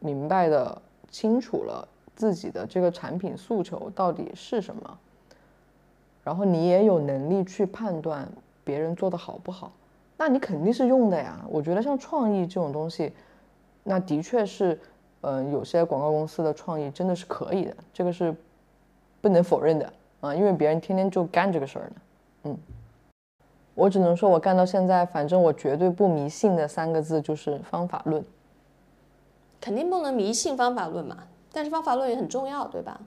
明白的清楚了自己的这个产品诉求到底是什么，然后你也有能力去判断别人做的好不好，那你肯定是用的呀。我觉得像创意这种东西。那的确是，嗯，有些广告公司的创意真的是可以的，这个是不能否认的啊，因为别人天天就干这个事儿呢。嗯，我只能说，我干到现在，反正我绝对不迷信的三个字就是方法论。肯定不能迷信方法论嘛，但是方法论也很重要，对吧？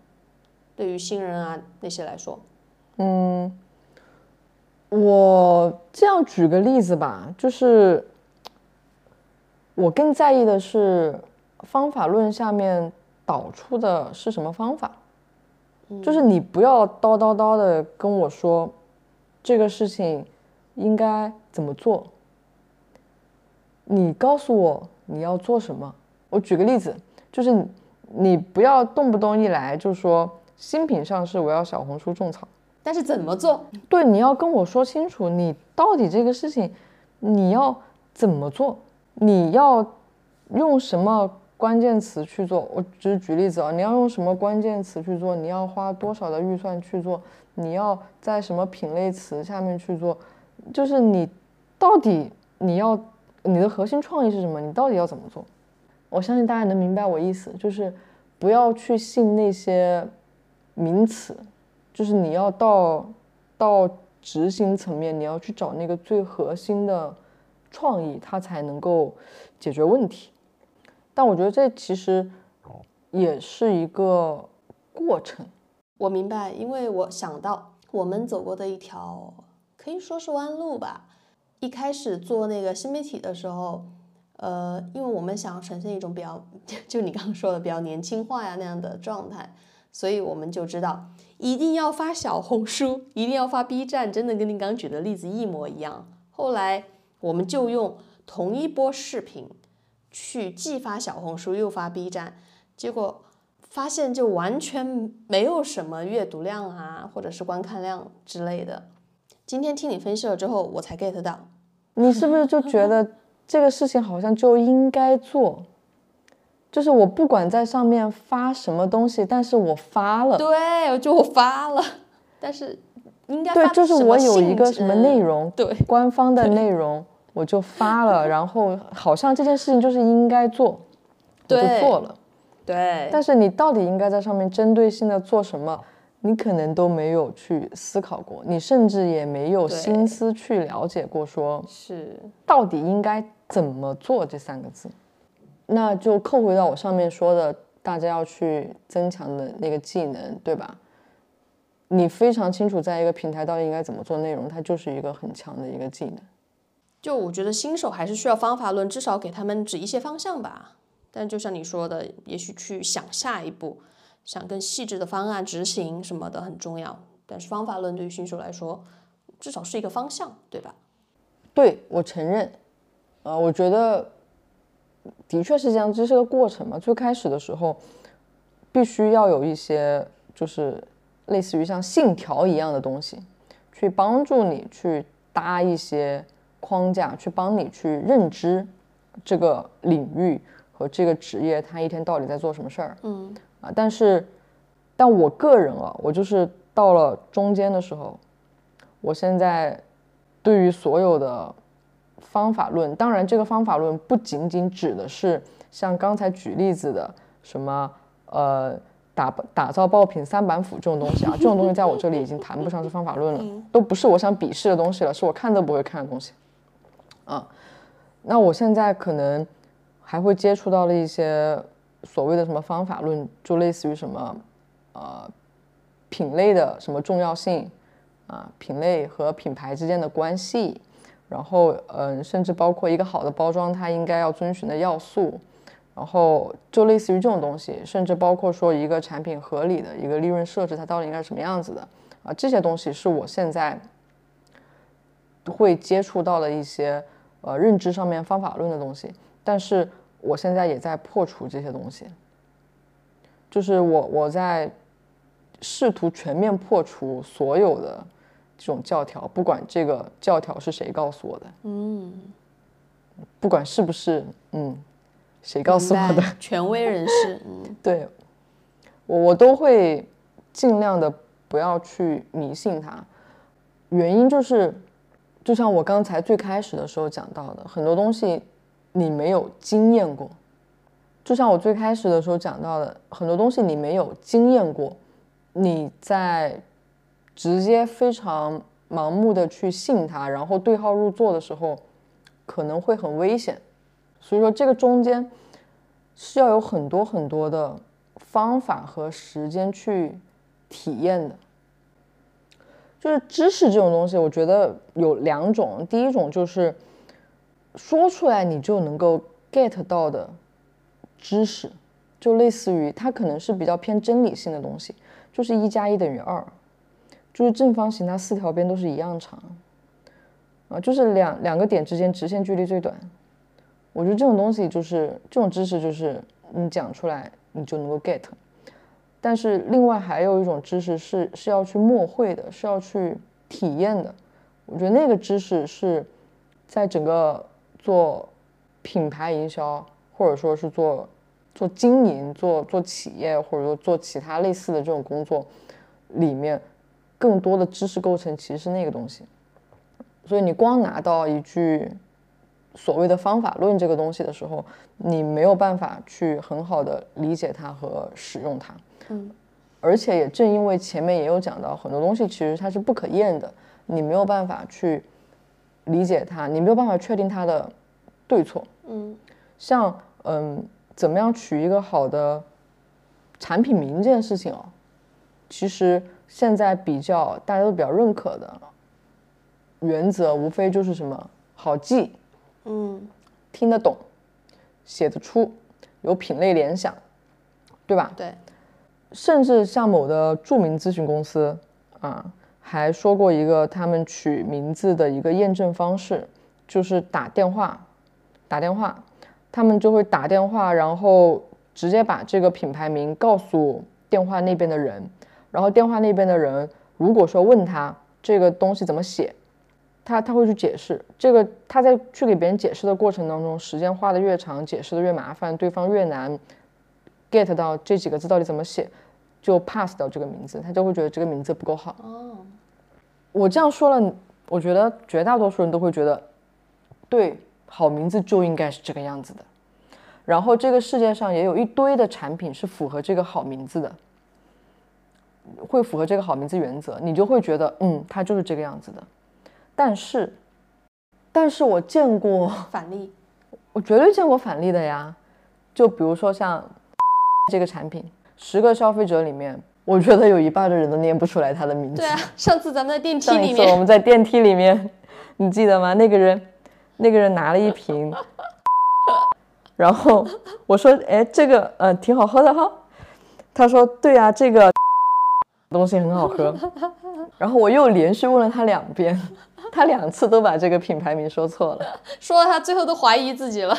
对于新人啊那些来说，嗯，我这样举个例子吧，就是。我更在意的是方法论下面导出的是什么方法，就是你不要叨叨叨的跟我说这个事情应该怎么做，你告诉我你要做什么。我举个例子，就是你不要动不动一来就说新品上市我要小红书种草，但是怎么做？对，你要跟我说清楚，你到底这个事情你要怎么做。你要用什么关键词去做？我只是举例子啊，你要用什么关键词去做？你要花多少的预算去做？你要在什么品类词下面去做？就是你到底你要你的核心创意是什么？你到底要怎么做？我相信大家能明白我意思，就是不要去信那些名词，就是你要到到执行层面，你要去找那个最核心的。创意它才能够解决问题，但我觉得这其实也是一个过程。我明白，因为我想到我们走过的一条可以说是弯路吧。一开始做那个新媒体的时候，呃，因为我们想要呈现一种比较，(laughs) 就你刚刚说的比较年轻化呀那样的状态，所以我们就知道一定要发小红书，(laughs) 一定要发 B 站，真的跟你刚举的例子一模一样。后来。我们就用同一波视频去既发小红书又发 B 站，结果发现就完全没有什么阅读量啊，或者是观看量之类的。今天听你分析了之后，我才 get 到，你是不是就觉得这个事情好像就应该做？就是我不管在上面发什么东西，但是我发了，对，就我发了，但是。应该对，就是我有一个什么内容，对，官方的内容，我就发了，然后好像这件事情就是应该做，我就做了，对。但是你到底应该在上面针对性的做什么，你可能都没有去思考过，你甚至也没有心思去了解过，说是到底应该怎么做这三个字，那就扣回到我上面说的，大家要去增强的那个技能，对吧？你非常清楚，在一个平台到底应该怎么做内容，它就是一个很强的一个技能。就我觉得新手还是需要方法论，至少给他们指一些方向吧。但就像你说的，也许去想下一步，想更细致的方案执行什么的很重要。但是方法论对于新手来说，至少是一个方向，对吧？对，我承认。呃，我觉得的确是这样，这是个过程嘛。最开始的时候，必须要有一些就是。类似于像信条一样的东西，去帮助你去搭一些框架，去帮你去认知这个领域和这个职业，他一天到底在做什么事儿。嗯啊，但是，但我个人啊，我就是到了中间的时候，我现在对于所有的方法论，当然这个方法论不仅仅指的是像刚才举例子的什么。呃打打造爆品三板斧这种东西啊，这种东西在我这里已经谈不上是方法论了，都不是我想鄙视的东西了，是我看都不会看的东西。啊，那我现在可能还会接触到了一些所谓的什么方法论，就类似于什么呃品类的什么重要性啊，品类和品牌之间的关系。然后，嗯，甚至包括一个好的包装，它应该要遵循的要素，然后就类似于这种东西，甚至包括说一个产品合理的一个利润设置，它到底应该是什么样子的啊？这些东西是我现在会接触到的一些呃认知上面方法论的东西，但是我现在也在破除这些东西，就是我我在试图全面破除所有的。这种教条，不管这个教条是谁告诉我的，嗯，不管是不是嗯，谁告诉我的权威人士，嗯，(laughs) 对，我我都会尽量的不要去迷信它。原因就是，就像我刚才最开始的时候讲到的，很多东西你没有经验过，就像我最开始的时候讲到的，很多东西你没有经验过，你在。直接非常盲目的去信他，然后对号入座的时候，可能会很危险。所以说，这个中间是要有很多很多的方法和时间去体验的。就是知识这种东西，我觉得有两种。第一种就是说出来你就能够 get 到的知识，就类似于它可能是比较偏真理性的东西，就是一加一等于二。就是正方形，它四条边都是一样长，啊，就是两两个点之间直线距离最短。我觉得这种东西就是这种知识，就是你讲出来你就能够 get。但是另外还有一种知识是是要去默会的，是要去体验的。我觉得那个知识是在整个做品牌营销，或者说是做做经营、做做企业，或者说做其他类似的这种工作里面。更多的知识构成其实是那个东西，所以你光拿到一句所谓的方法论这个东西的时候，你没有办法去很好的理解它和使用它。嗯，而且也正因为前面也有讲到很多东西其实它是不可验的，你没有办法去理解它，你没有办法确定它的对错。嗯，像嗯，怎么样取一个好的产品名这件事情哦，其实。现在比较大家都比较认可的原则，无非就是什么好记，嗯，听得懂，写得出，有品类联想，对吧？对。甚至像某的著名咨询公司啊，还说过一个他们取名字的一个验证方式，就是打电话，打电话，他们就会打电话，然后直接把这个品牌名告诉电话那边的人。然后电话那边的人，如果说问他这个东西怎么写，他他会去解释。这个他在去给别人解释的过程当中，时间花的越长，解释的越麻烦，对方越难 get 到这几个字到底怎么写，就 pass 掉这个名字，他就会觉得这个名字不够好。哦，我这样说了，我觉得绝大多数人都会觉得，对，好名字就应该是这个样子的。然后这个世界上也有一堆的产品是符合这个好名字的。会符合这个好名字原则，你就会觉得，嗯，它就是这个样子的。但是，但是我见过 (laughs) 反例，我绝对见过反例的呀。就比如说像这个产品，十个消费者里面，我觉得有一半的人都念不出来它的名字。对啊，上次咱们在电 (laughs) 梯里面，我们在电梯里面，你记得吗？那个人，那个人拿了一瓶，然后我说，哎，这个，呃，挺好喝的哈。他说，对啊，这个。东西很好喝，(laughs) 然后我又连续问了他两遍，(laughs) 他两次都把这个品牌名说错了，说他最后都怀疑自己了。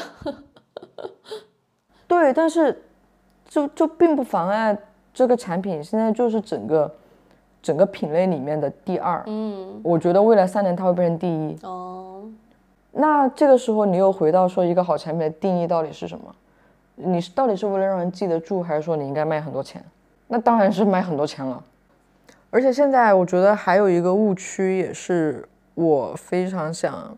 (laughs) 对，但是就就并不妨碍这个产品现在就是整个整个品类里面的第二。嗯，我觉得未来三年它会变成第一。哦，那这个时候你又回到说一个好产品的定义到底是什么？你是到底是为了让人记得住，还是说你应该卖很多钱？那当然是卖很多钱了。而且现在我觉得还有一个误区，也是我非常想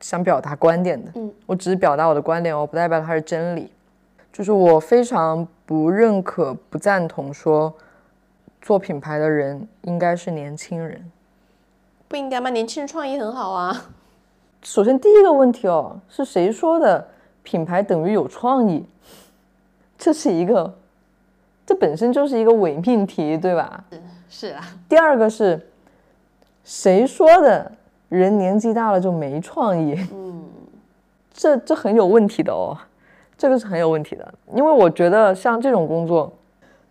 想表达观点的。嗯，我只是表达我的观点，我不代表它是真理。就是我非常不认可、不赞同说做品牌的人应该是年轻人。不应该吗？年轻人创意很好啊。首先第一个问题哦，是谁说的品牌等于有创意？这是一个，这本身就是一个伪命题，对吧？是啊。第二个是，谁说的人年纪大了就没创意？嗯，这这很有问题的哦，这个是很有问题的，因为我觉得像这种工作，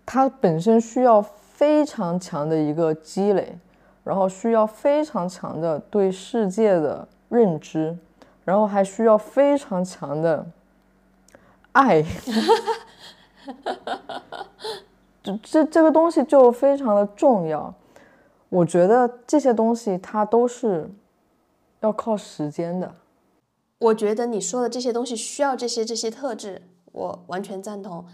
它本身需要非常强的一个积累，然后需要非常强的对世界的认知，然后还需要非常强的爱。(laughs) (laughs) 这这这个东西就非常的重要，我觉得这些东西它都是要靠时间的。我觉得你说的这些东西需要这些这些特质，我完全赞同。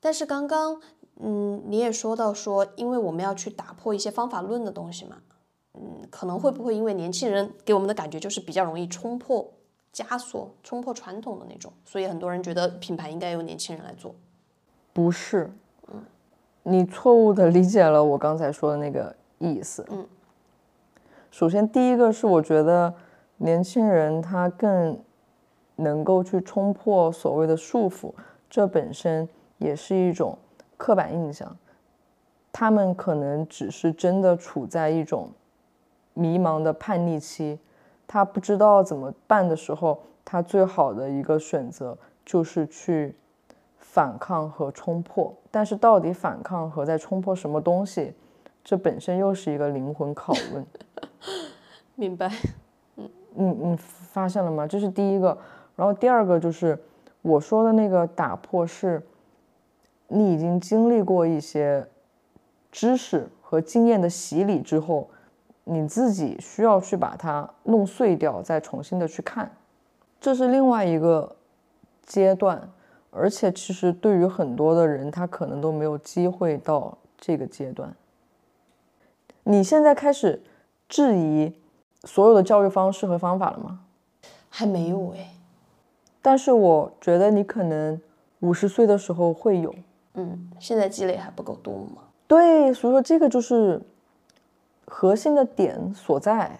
但是刚刚，嗯，你也说到说，因为我们要去打破一些方法论的东西嘛，嗯，可能会不会因为年轻人给我们的感觉就是比较容易冲破枷锁、冲破传统的那种，所以很多人觉得品牌应该由年轻人来做。不是，嗯，你错误的理解了我刚才说的那个意思。嗯，首先第一个是我觉得年轻人他更能够去冲破所谓的束缚，这本身也是一种刻板印象。他们可能只是真的处在一种迷茫的叛逆期，他不知道怎么办的时候，他最好的一个选择就是去。反抗和冲破，但是到底反抗和在冲破什么东西，这本身又是一个灵魂拷问。(laughs) 明白？嗯嗯嗯，发现了吗？这是第一个。然后第二个就是我说的那个打破，是你已经经历过一些知识和经验的洗礼之后，你自己需要去把它弄碎掉，再重新的去看，这是另外一个阶段。而且，其实对于很多的人，他可能都没有机会到这个阶段。你现在开始质疑所有的教育方式和方法了吗？还没有哎。但是我觉得你可能五十岁的时候会有。嗯，现在积累还不够多吗？对，所以说这个就是核心的点所在。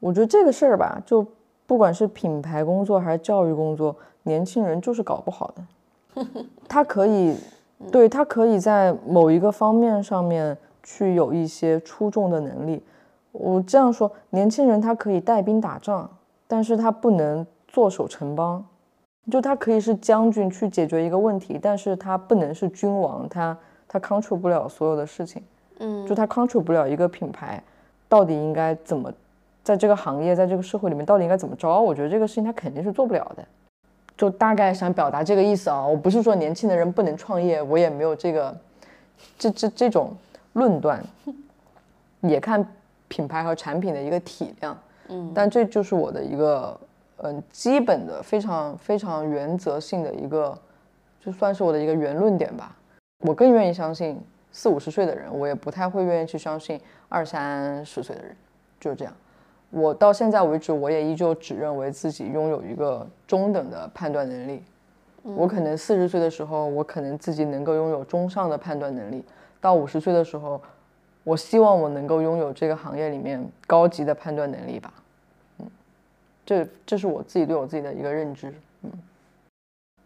我觉得这个事儿吧，就不管是品牌工作还是教育工作。年轻人就是搞不好的，(laughs) 他可以，对他可以在某一个方面上面去有一些出众的能力。我这样说，年轻人他可以带兵打仗，但是他不能坐守城邦。就他可以是将军去解决一个问题，但是他不能是君王，他他 control 不了所有的事情。嗯，就他 control 不了一个品牌到底应该怎么在这个行业，在这个社会里面到底应该怎么着？我觉得这个事情他肯定是做不了的。就大概想表达这个意思啊，我不是说年轻的人不能创业，我也没有这个，这这这种论断，也看品牌和产品的一个体量，嗯，但这就是我的一个嗯基本的非常非常原则性的一个，就算是我的一个原论点吧。我更愿意相信四五十岁的人，我也不太会愿意去相信二三十岁的人，就是这样。我到现在为止，我也依旧只认为自己拥有一个中等的判断能力。我可能四十岁的时候，我可能自己能够拥有中上的判断能力；到五十岁的时候，我希望我能够拥有这个行业里面高级的判断能力吧。嗯，这这是我自己对我自己的一个认知。嗯，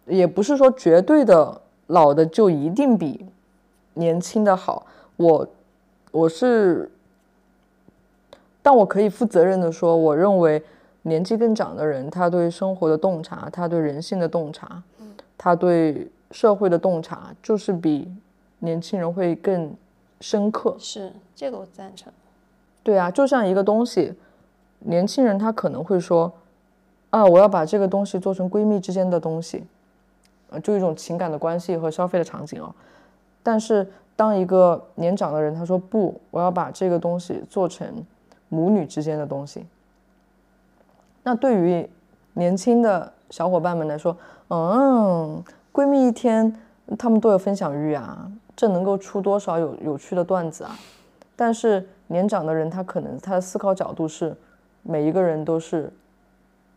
也不是说绝对的老的就一定比年轻的好。我我是。但我可以负责任的说，我认为年纪更长的人，他对生活的洞察，他对人性的洞察，他对社会的洞察，就是比年轻人会更深刻。是这个我赞成。对啊，就像一个东西，年轻人他可能会说，啊，我要把这个东西做成闺蜜之间的东西，呃，就一种情感的关系和消费的场景哦。但是当一个年长的人他说不，我要把这个东西做成。母女之间的东西，那对于年轻的小伙伴们来说，嗯，闺蜜一天，她们都有分享欲啊，这能够出多少有有趣的段子啊？但是年长的人，他可能他的思考角度是，每一个人都是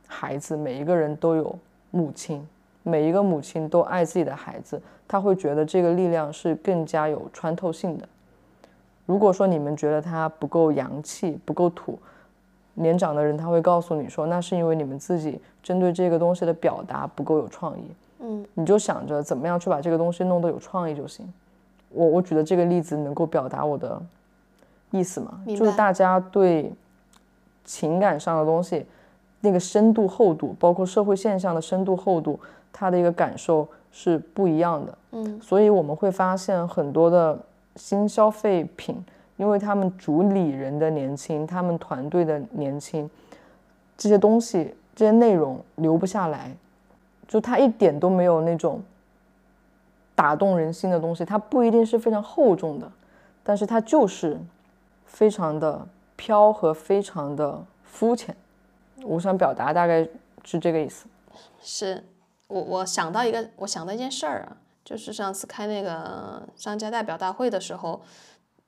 孩子，每一个人都有母亲，每一个母亲都爱自己的孩子，她会觉得这个力量是更加有穿透性的。如果说你们觉得它不够洋气、不够土，年长的人他会告诉你说，那是因为你们自己针对这个东西的表达不够有创意。嗯，你就想着怎么样去把这个东西弄得有创意就行。我我举的这个例子能够表达我的意思吗？就是大家对情感上的东西，那个深度厚度，包括社会现象的深度厚度，它的一个感受是不一样的。嗯，所以我们会发现很多的新消费品，因为他们主理人的年轻，他们团队的年轻，这些东西这些内容留不下来，就它一点都没有那种打动人心的东西，它不一定是非常厚重的，但是它就是非常的飘和非常的肤浅。我想表达大概是这个意思。是我我想到一个，我想到一件事儿啊，就是上次开那个商家代表大会的时候，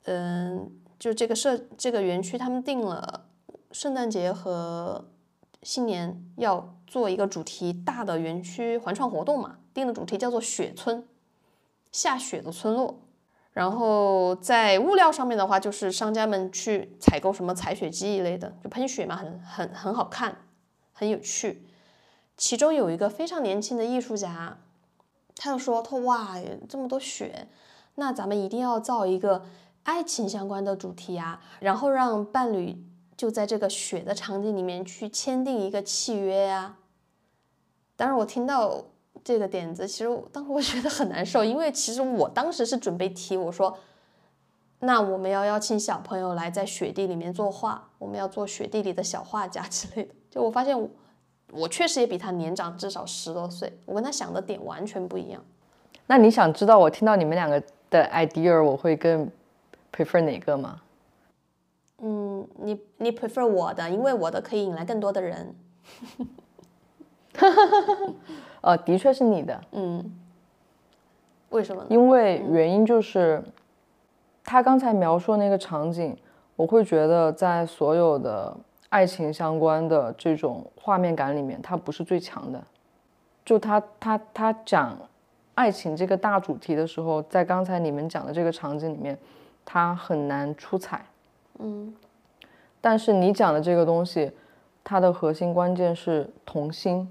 嗯，就这个社这个园区他们定了圣诞节和新年要做一个主题大的园区环创活动嘛，定的主题叫做雪村，下雪的村落。然后在物料上面的话，就是商家们去采购什么采雪机一类的，就喷雪嘛，很很很好看，很有趣。其中有一个非常年轻的艺术家，他就说：“他哇，这么多雪，那咱们一定要造一个爱情相关的主题啊，然后让伴侣就在这个雪的场景里面去签订一个契约呀、当然，我听到这个点子，其实当时我觉得很难受，因为其实我当时是准备提我说，那我们要邀请小朋友来在雪地里面作画，我们要做雪地里的小画家之类的。就我发现我我确实也比他年长至少十多岁，我跟他想的点完全不一样。那你想知道我听到你们两个的 idea，我会更 prefer 哪个吗？嗯，你你 prefer 我的，因为我的可以引来更多的人。呃，(laughs) 的确是你的，嗯，为什么呢？因为原因就是他刚才描述那个场景，我会觉得在所有的爱情相关的这种画面感里面，它不是最强的。就他他他讲爱情这个大主题的时候，在刚才你们讲的这个场景里面，它很难出彩。嗯但是你讲的这个东西，它的核心关键是童心。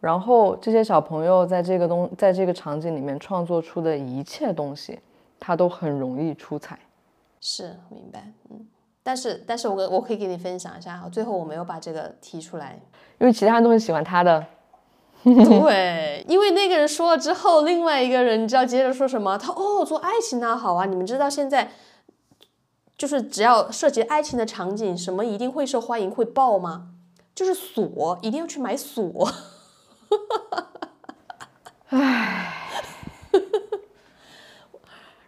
然后这些小朋友在这个东在这个场景里面创作出的一切东西，它都很容易出彩。是明白，嗯。但是，但是我跟我可以给你分享一下，最后我没有把这个提出来，因为其他人都很喜欢他的。(laughs) 对，因为那个人说了之后，另外一个人你知道接着说什么？他哦，做爱情那好啊！你们知道现在就是只要涉及爱情的场景，什么一定会受欢迎会爆吗？就是锁，一定要去买锁。(laughs)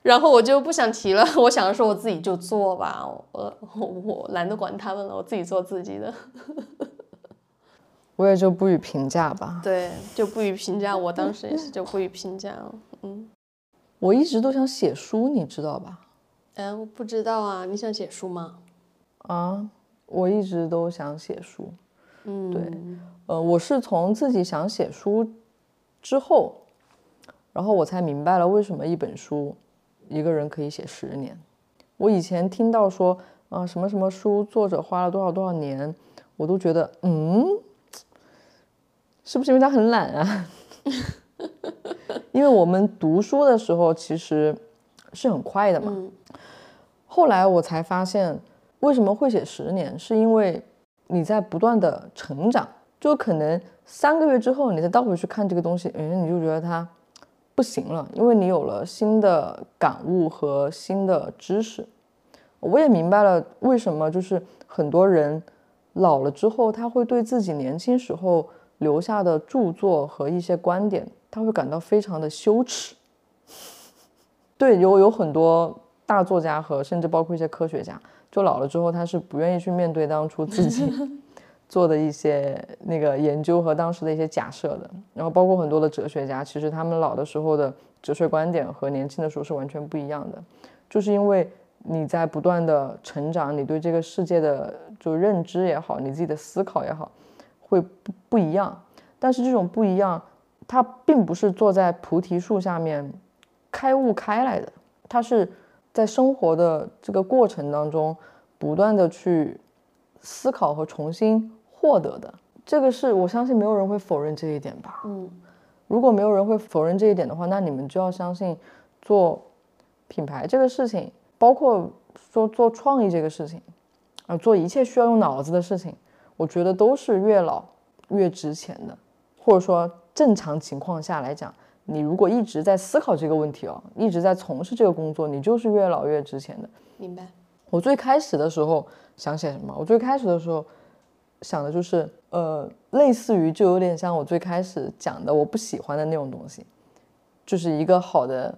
然后我就不想提了，(laughs) 我想着说我自己就做吧，我 (laughs) 我我懒得管他们了，我自己做自己的。我也就不予评价吧。对，就不予评价。我当时也是就不予评价了。嗯，我一直都想写书，你知道吧？哎，我不知道啊，你想写书吗？啊，我一直都想写书。嗯，对，呃，我是从自己想写书之后，然后我才明白了为什么一本书一个人可以写十年。我以前听到说，啊、什么什么书作者花了多少多少年，我都觉得，嗯，是不是因为他很懒啊？(laughs) 因为我们读书的时候其实是很快的嘛。嗯后来我才发现，为什么会写十年，是因为你在不断的成长，就可能三个月之后，你再倒回去看这个东西，嗯，你就觉得它不行了，因为你有了新的感悟和新的知识。我也明白了为什么就是很多人老了之后，他会对自己年轻时候留下的著作和一些观点，他会感到非常的羞耻。对，有有很多大作家和甚至包括一些科学家，就老了之后，他是不愿意去面对当初自己做的一些那个研究和当时的一些假设的。然后包括很多的哲学家，其实他们老的时候的哲学观点和年轻的时候是完全不一样的，就是因为你在不断的成长，你对这个世界的就认知也好，你自己的思考也好，会不不一样。但是这种不一样，它并不是坐在菩提树下面开悟开来的，它是在生活的这个过程当中不断的去思考和重新获得的。这个是我相信没有人会否认这一点吧。嗯，如果没有人会否认这一点的话，那你们就要相信做品牌这个事情，包括说做创意这个事情，啊，做一切需要用脑子的事情，我觉得都是越老越值钱的，或者说正常情况下来讲，你如果一直在思考这个问题哦，一直在从事这个工作，你就是越老越值钱的。明白。我最开始的时候想写什么？我最开始的时候想的就是，呃，类似于就有点像我最开始讲的我不喜欢的那种东西，就是一个好的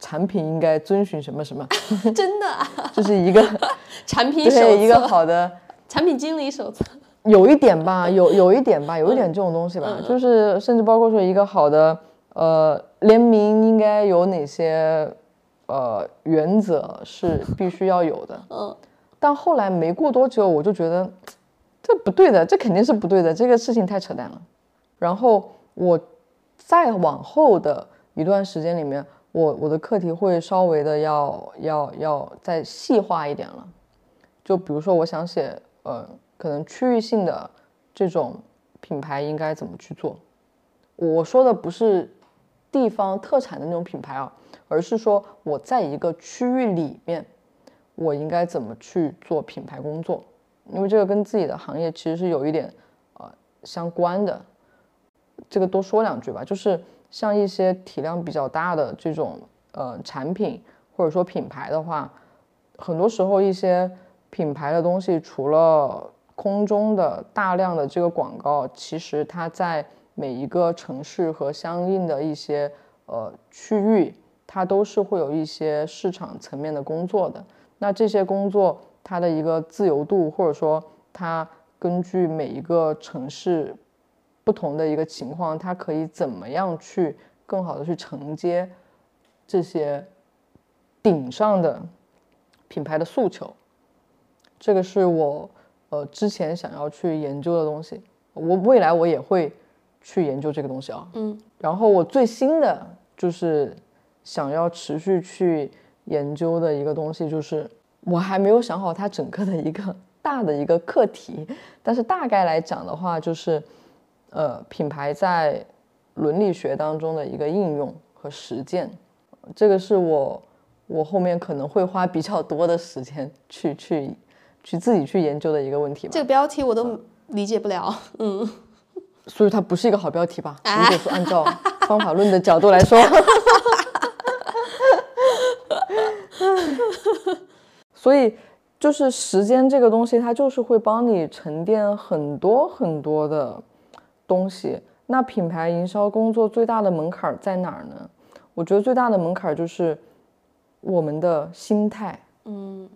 产品应该遵循什么什么，(laughs) 真的啊，就是一个 (laughs) 产品手对一个，好的，产品经理手册。(laughs) 有一点吧，有有一点吧，有一点这种东西吧，就是甚至包括说一个好的呃联名应该有哪些呃原则是必须要有的，嗯，但后来没过多久，我就觉得这不对的，这肯定是不对的，这个事情太扯淡了。然后我再往后的一段时间里面，我我的课题会稍微的要要要再细化一点了。就比如说，我想写呃，可能区域性的这种品牌应该怎么去做。我说的不是地方特产的那种品牌啊，而是说我在一个区域里面，我应该怎么去做品牌工作，因为这个跟自己的行业其实是有一点呃相关的。这个多说两句吧，就是像一些体量比较大的这种呃产品或者说品牌的话，很多时候一些品牌的东西，除了空中的大量的这个广告，其实它在每一个城市和相应的一些呃区域，它都是会有一些市场层面的工作的。那这些工作它的一个自由度，或者说它根据每一个城市不同的一个情况，它可以怎么样去更好的去承接这些顶上的品牌的诉求。这个是我呃之前想要去研究的东西，我未来我也会去研究这个东西啊。嗯，然后我最新的就是想要持续去研究的一个东西，就是我还没有想好它整个的一个大的一个课题，但是大概来讲的话，就是呃品牌在伦理学当中的一个应用和实践，这个是我我后面可能会花比较多的时间去去去自己去研究的一个问题吧。这个标题我都理解不了。嗯，所以它不是一个好标题吧？啊如果说按照方法论的角度来说，(laughs) 所以就是时间这个东西，它就是会帮你沉淀很多很多的东西。那品牌营销工作最大的门槛儿在哪儿呢？我觉得最大的门槛儿就是我们的心态，嗯，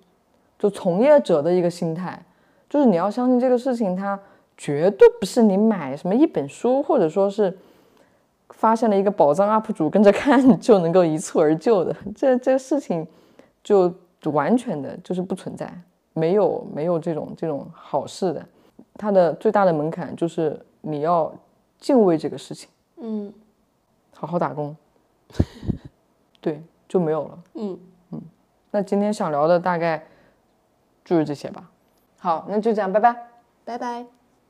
就从业者的一个心态，就是你要相信这个事情，它绝对不是你买什么一本书，或者说是发现了一个宝藏 UP 主跟着看就能够一蹴而就的。这这个事情就完全的就是不存在，没有没有这种这种好事的。它的最大的门槛就是你要敬畏这个事情，嗯好好打工，(laughs) 对，就没有了。嗯嗯，那今天想聊的大概就是这些吧。好，那就这样，拜拜。拜拜。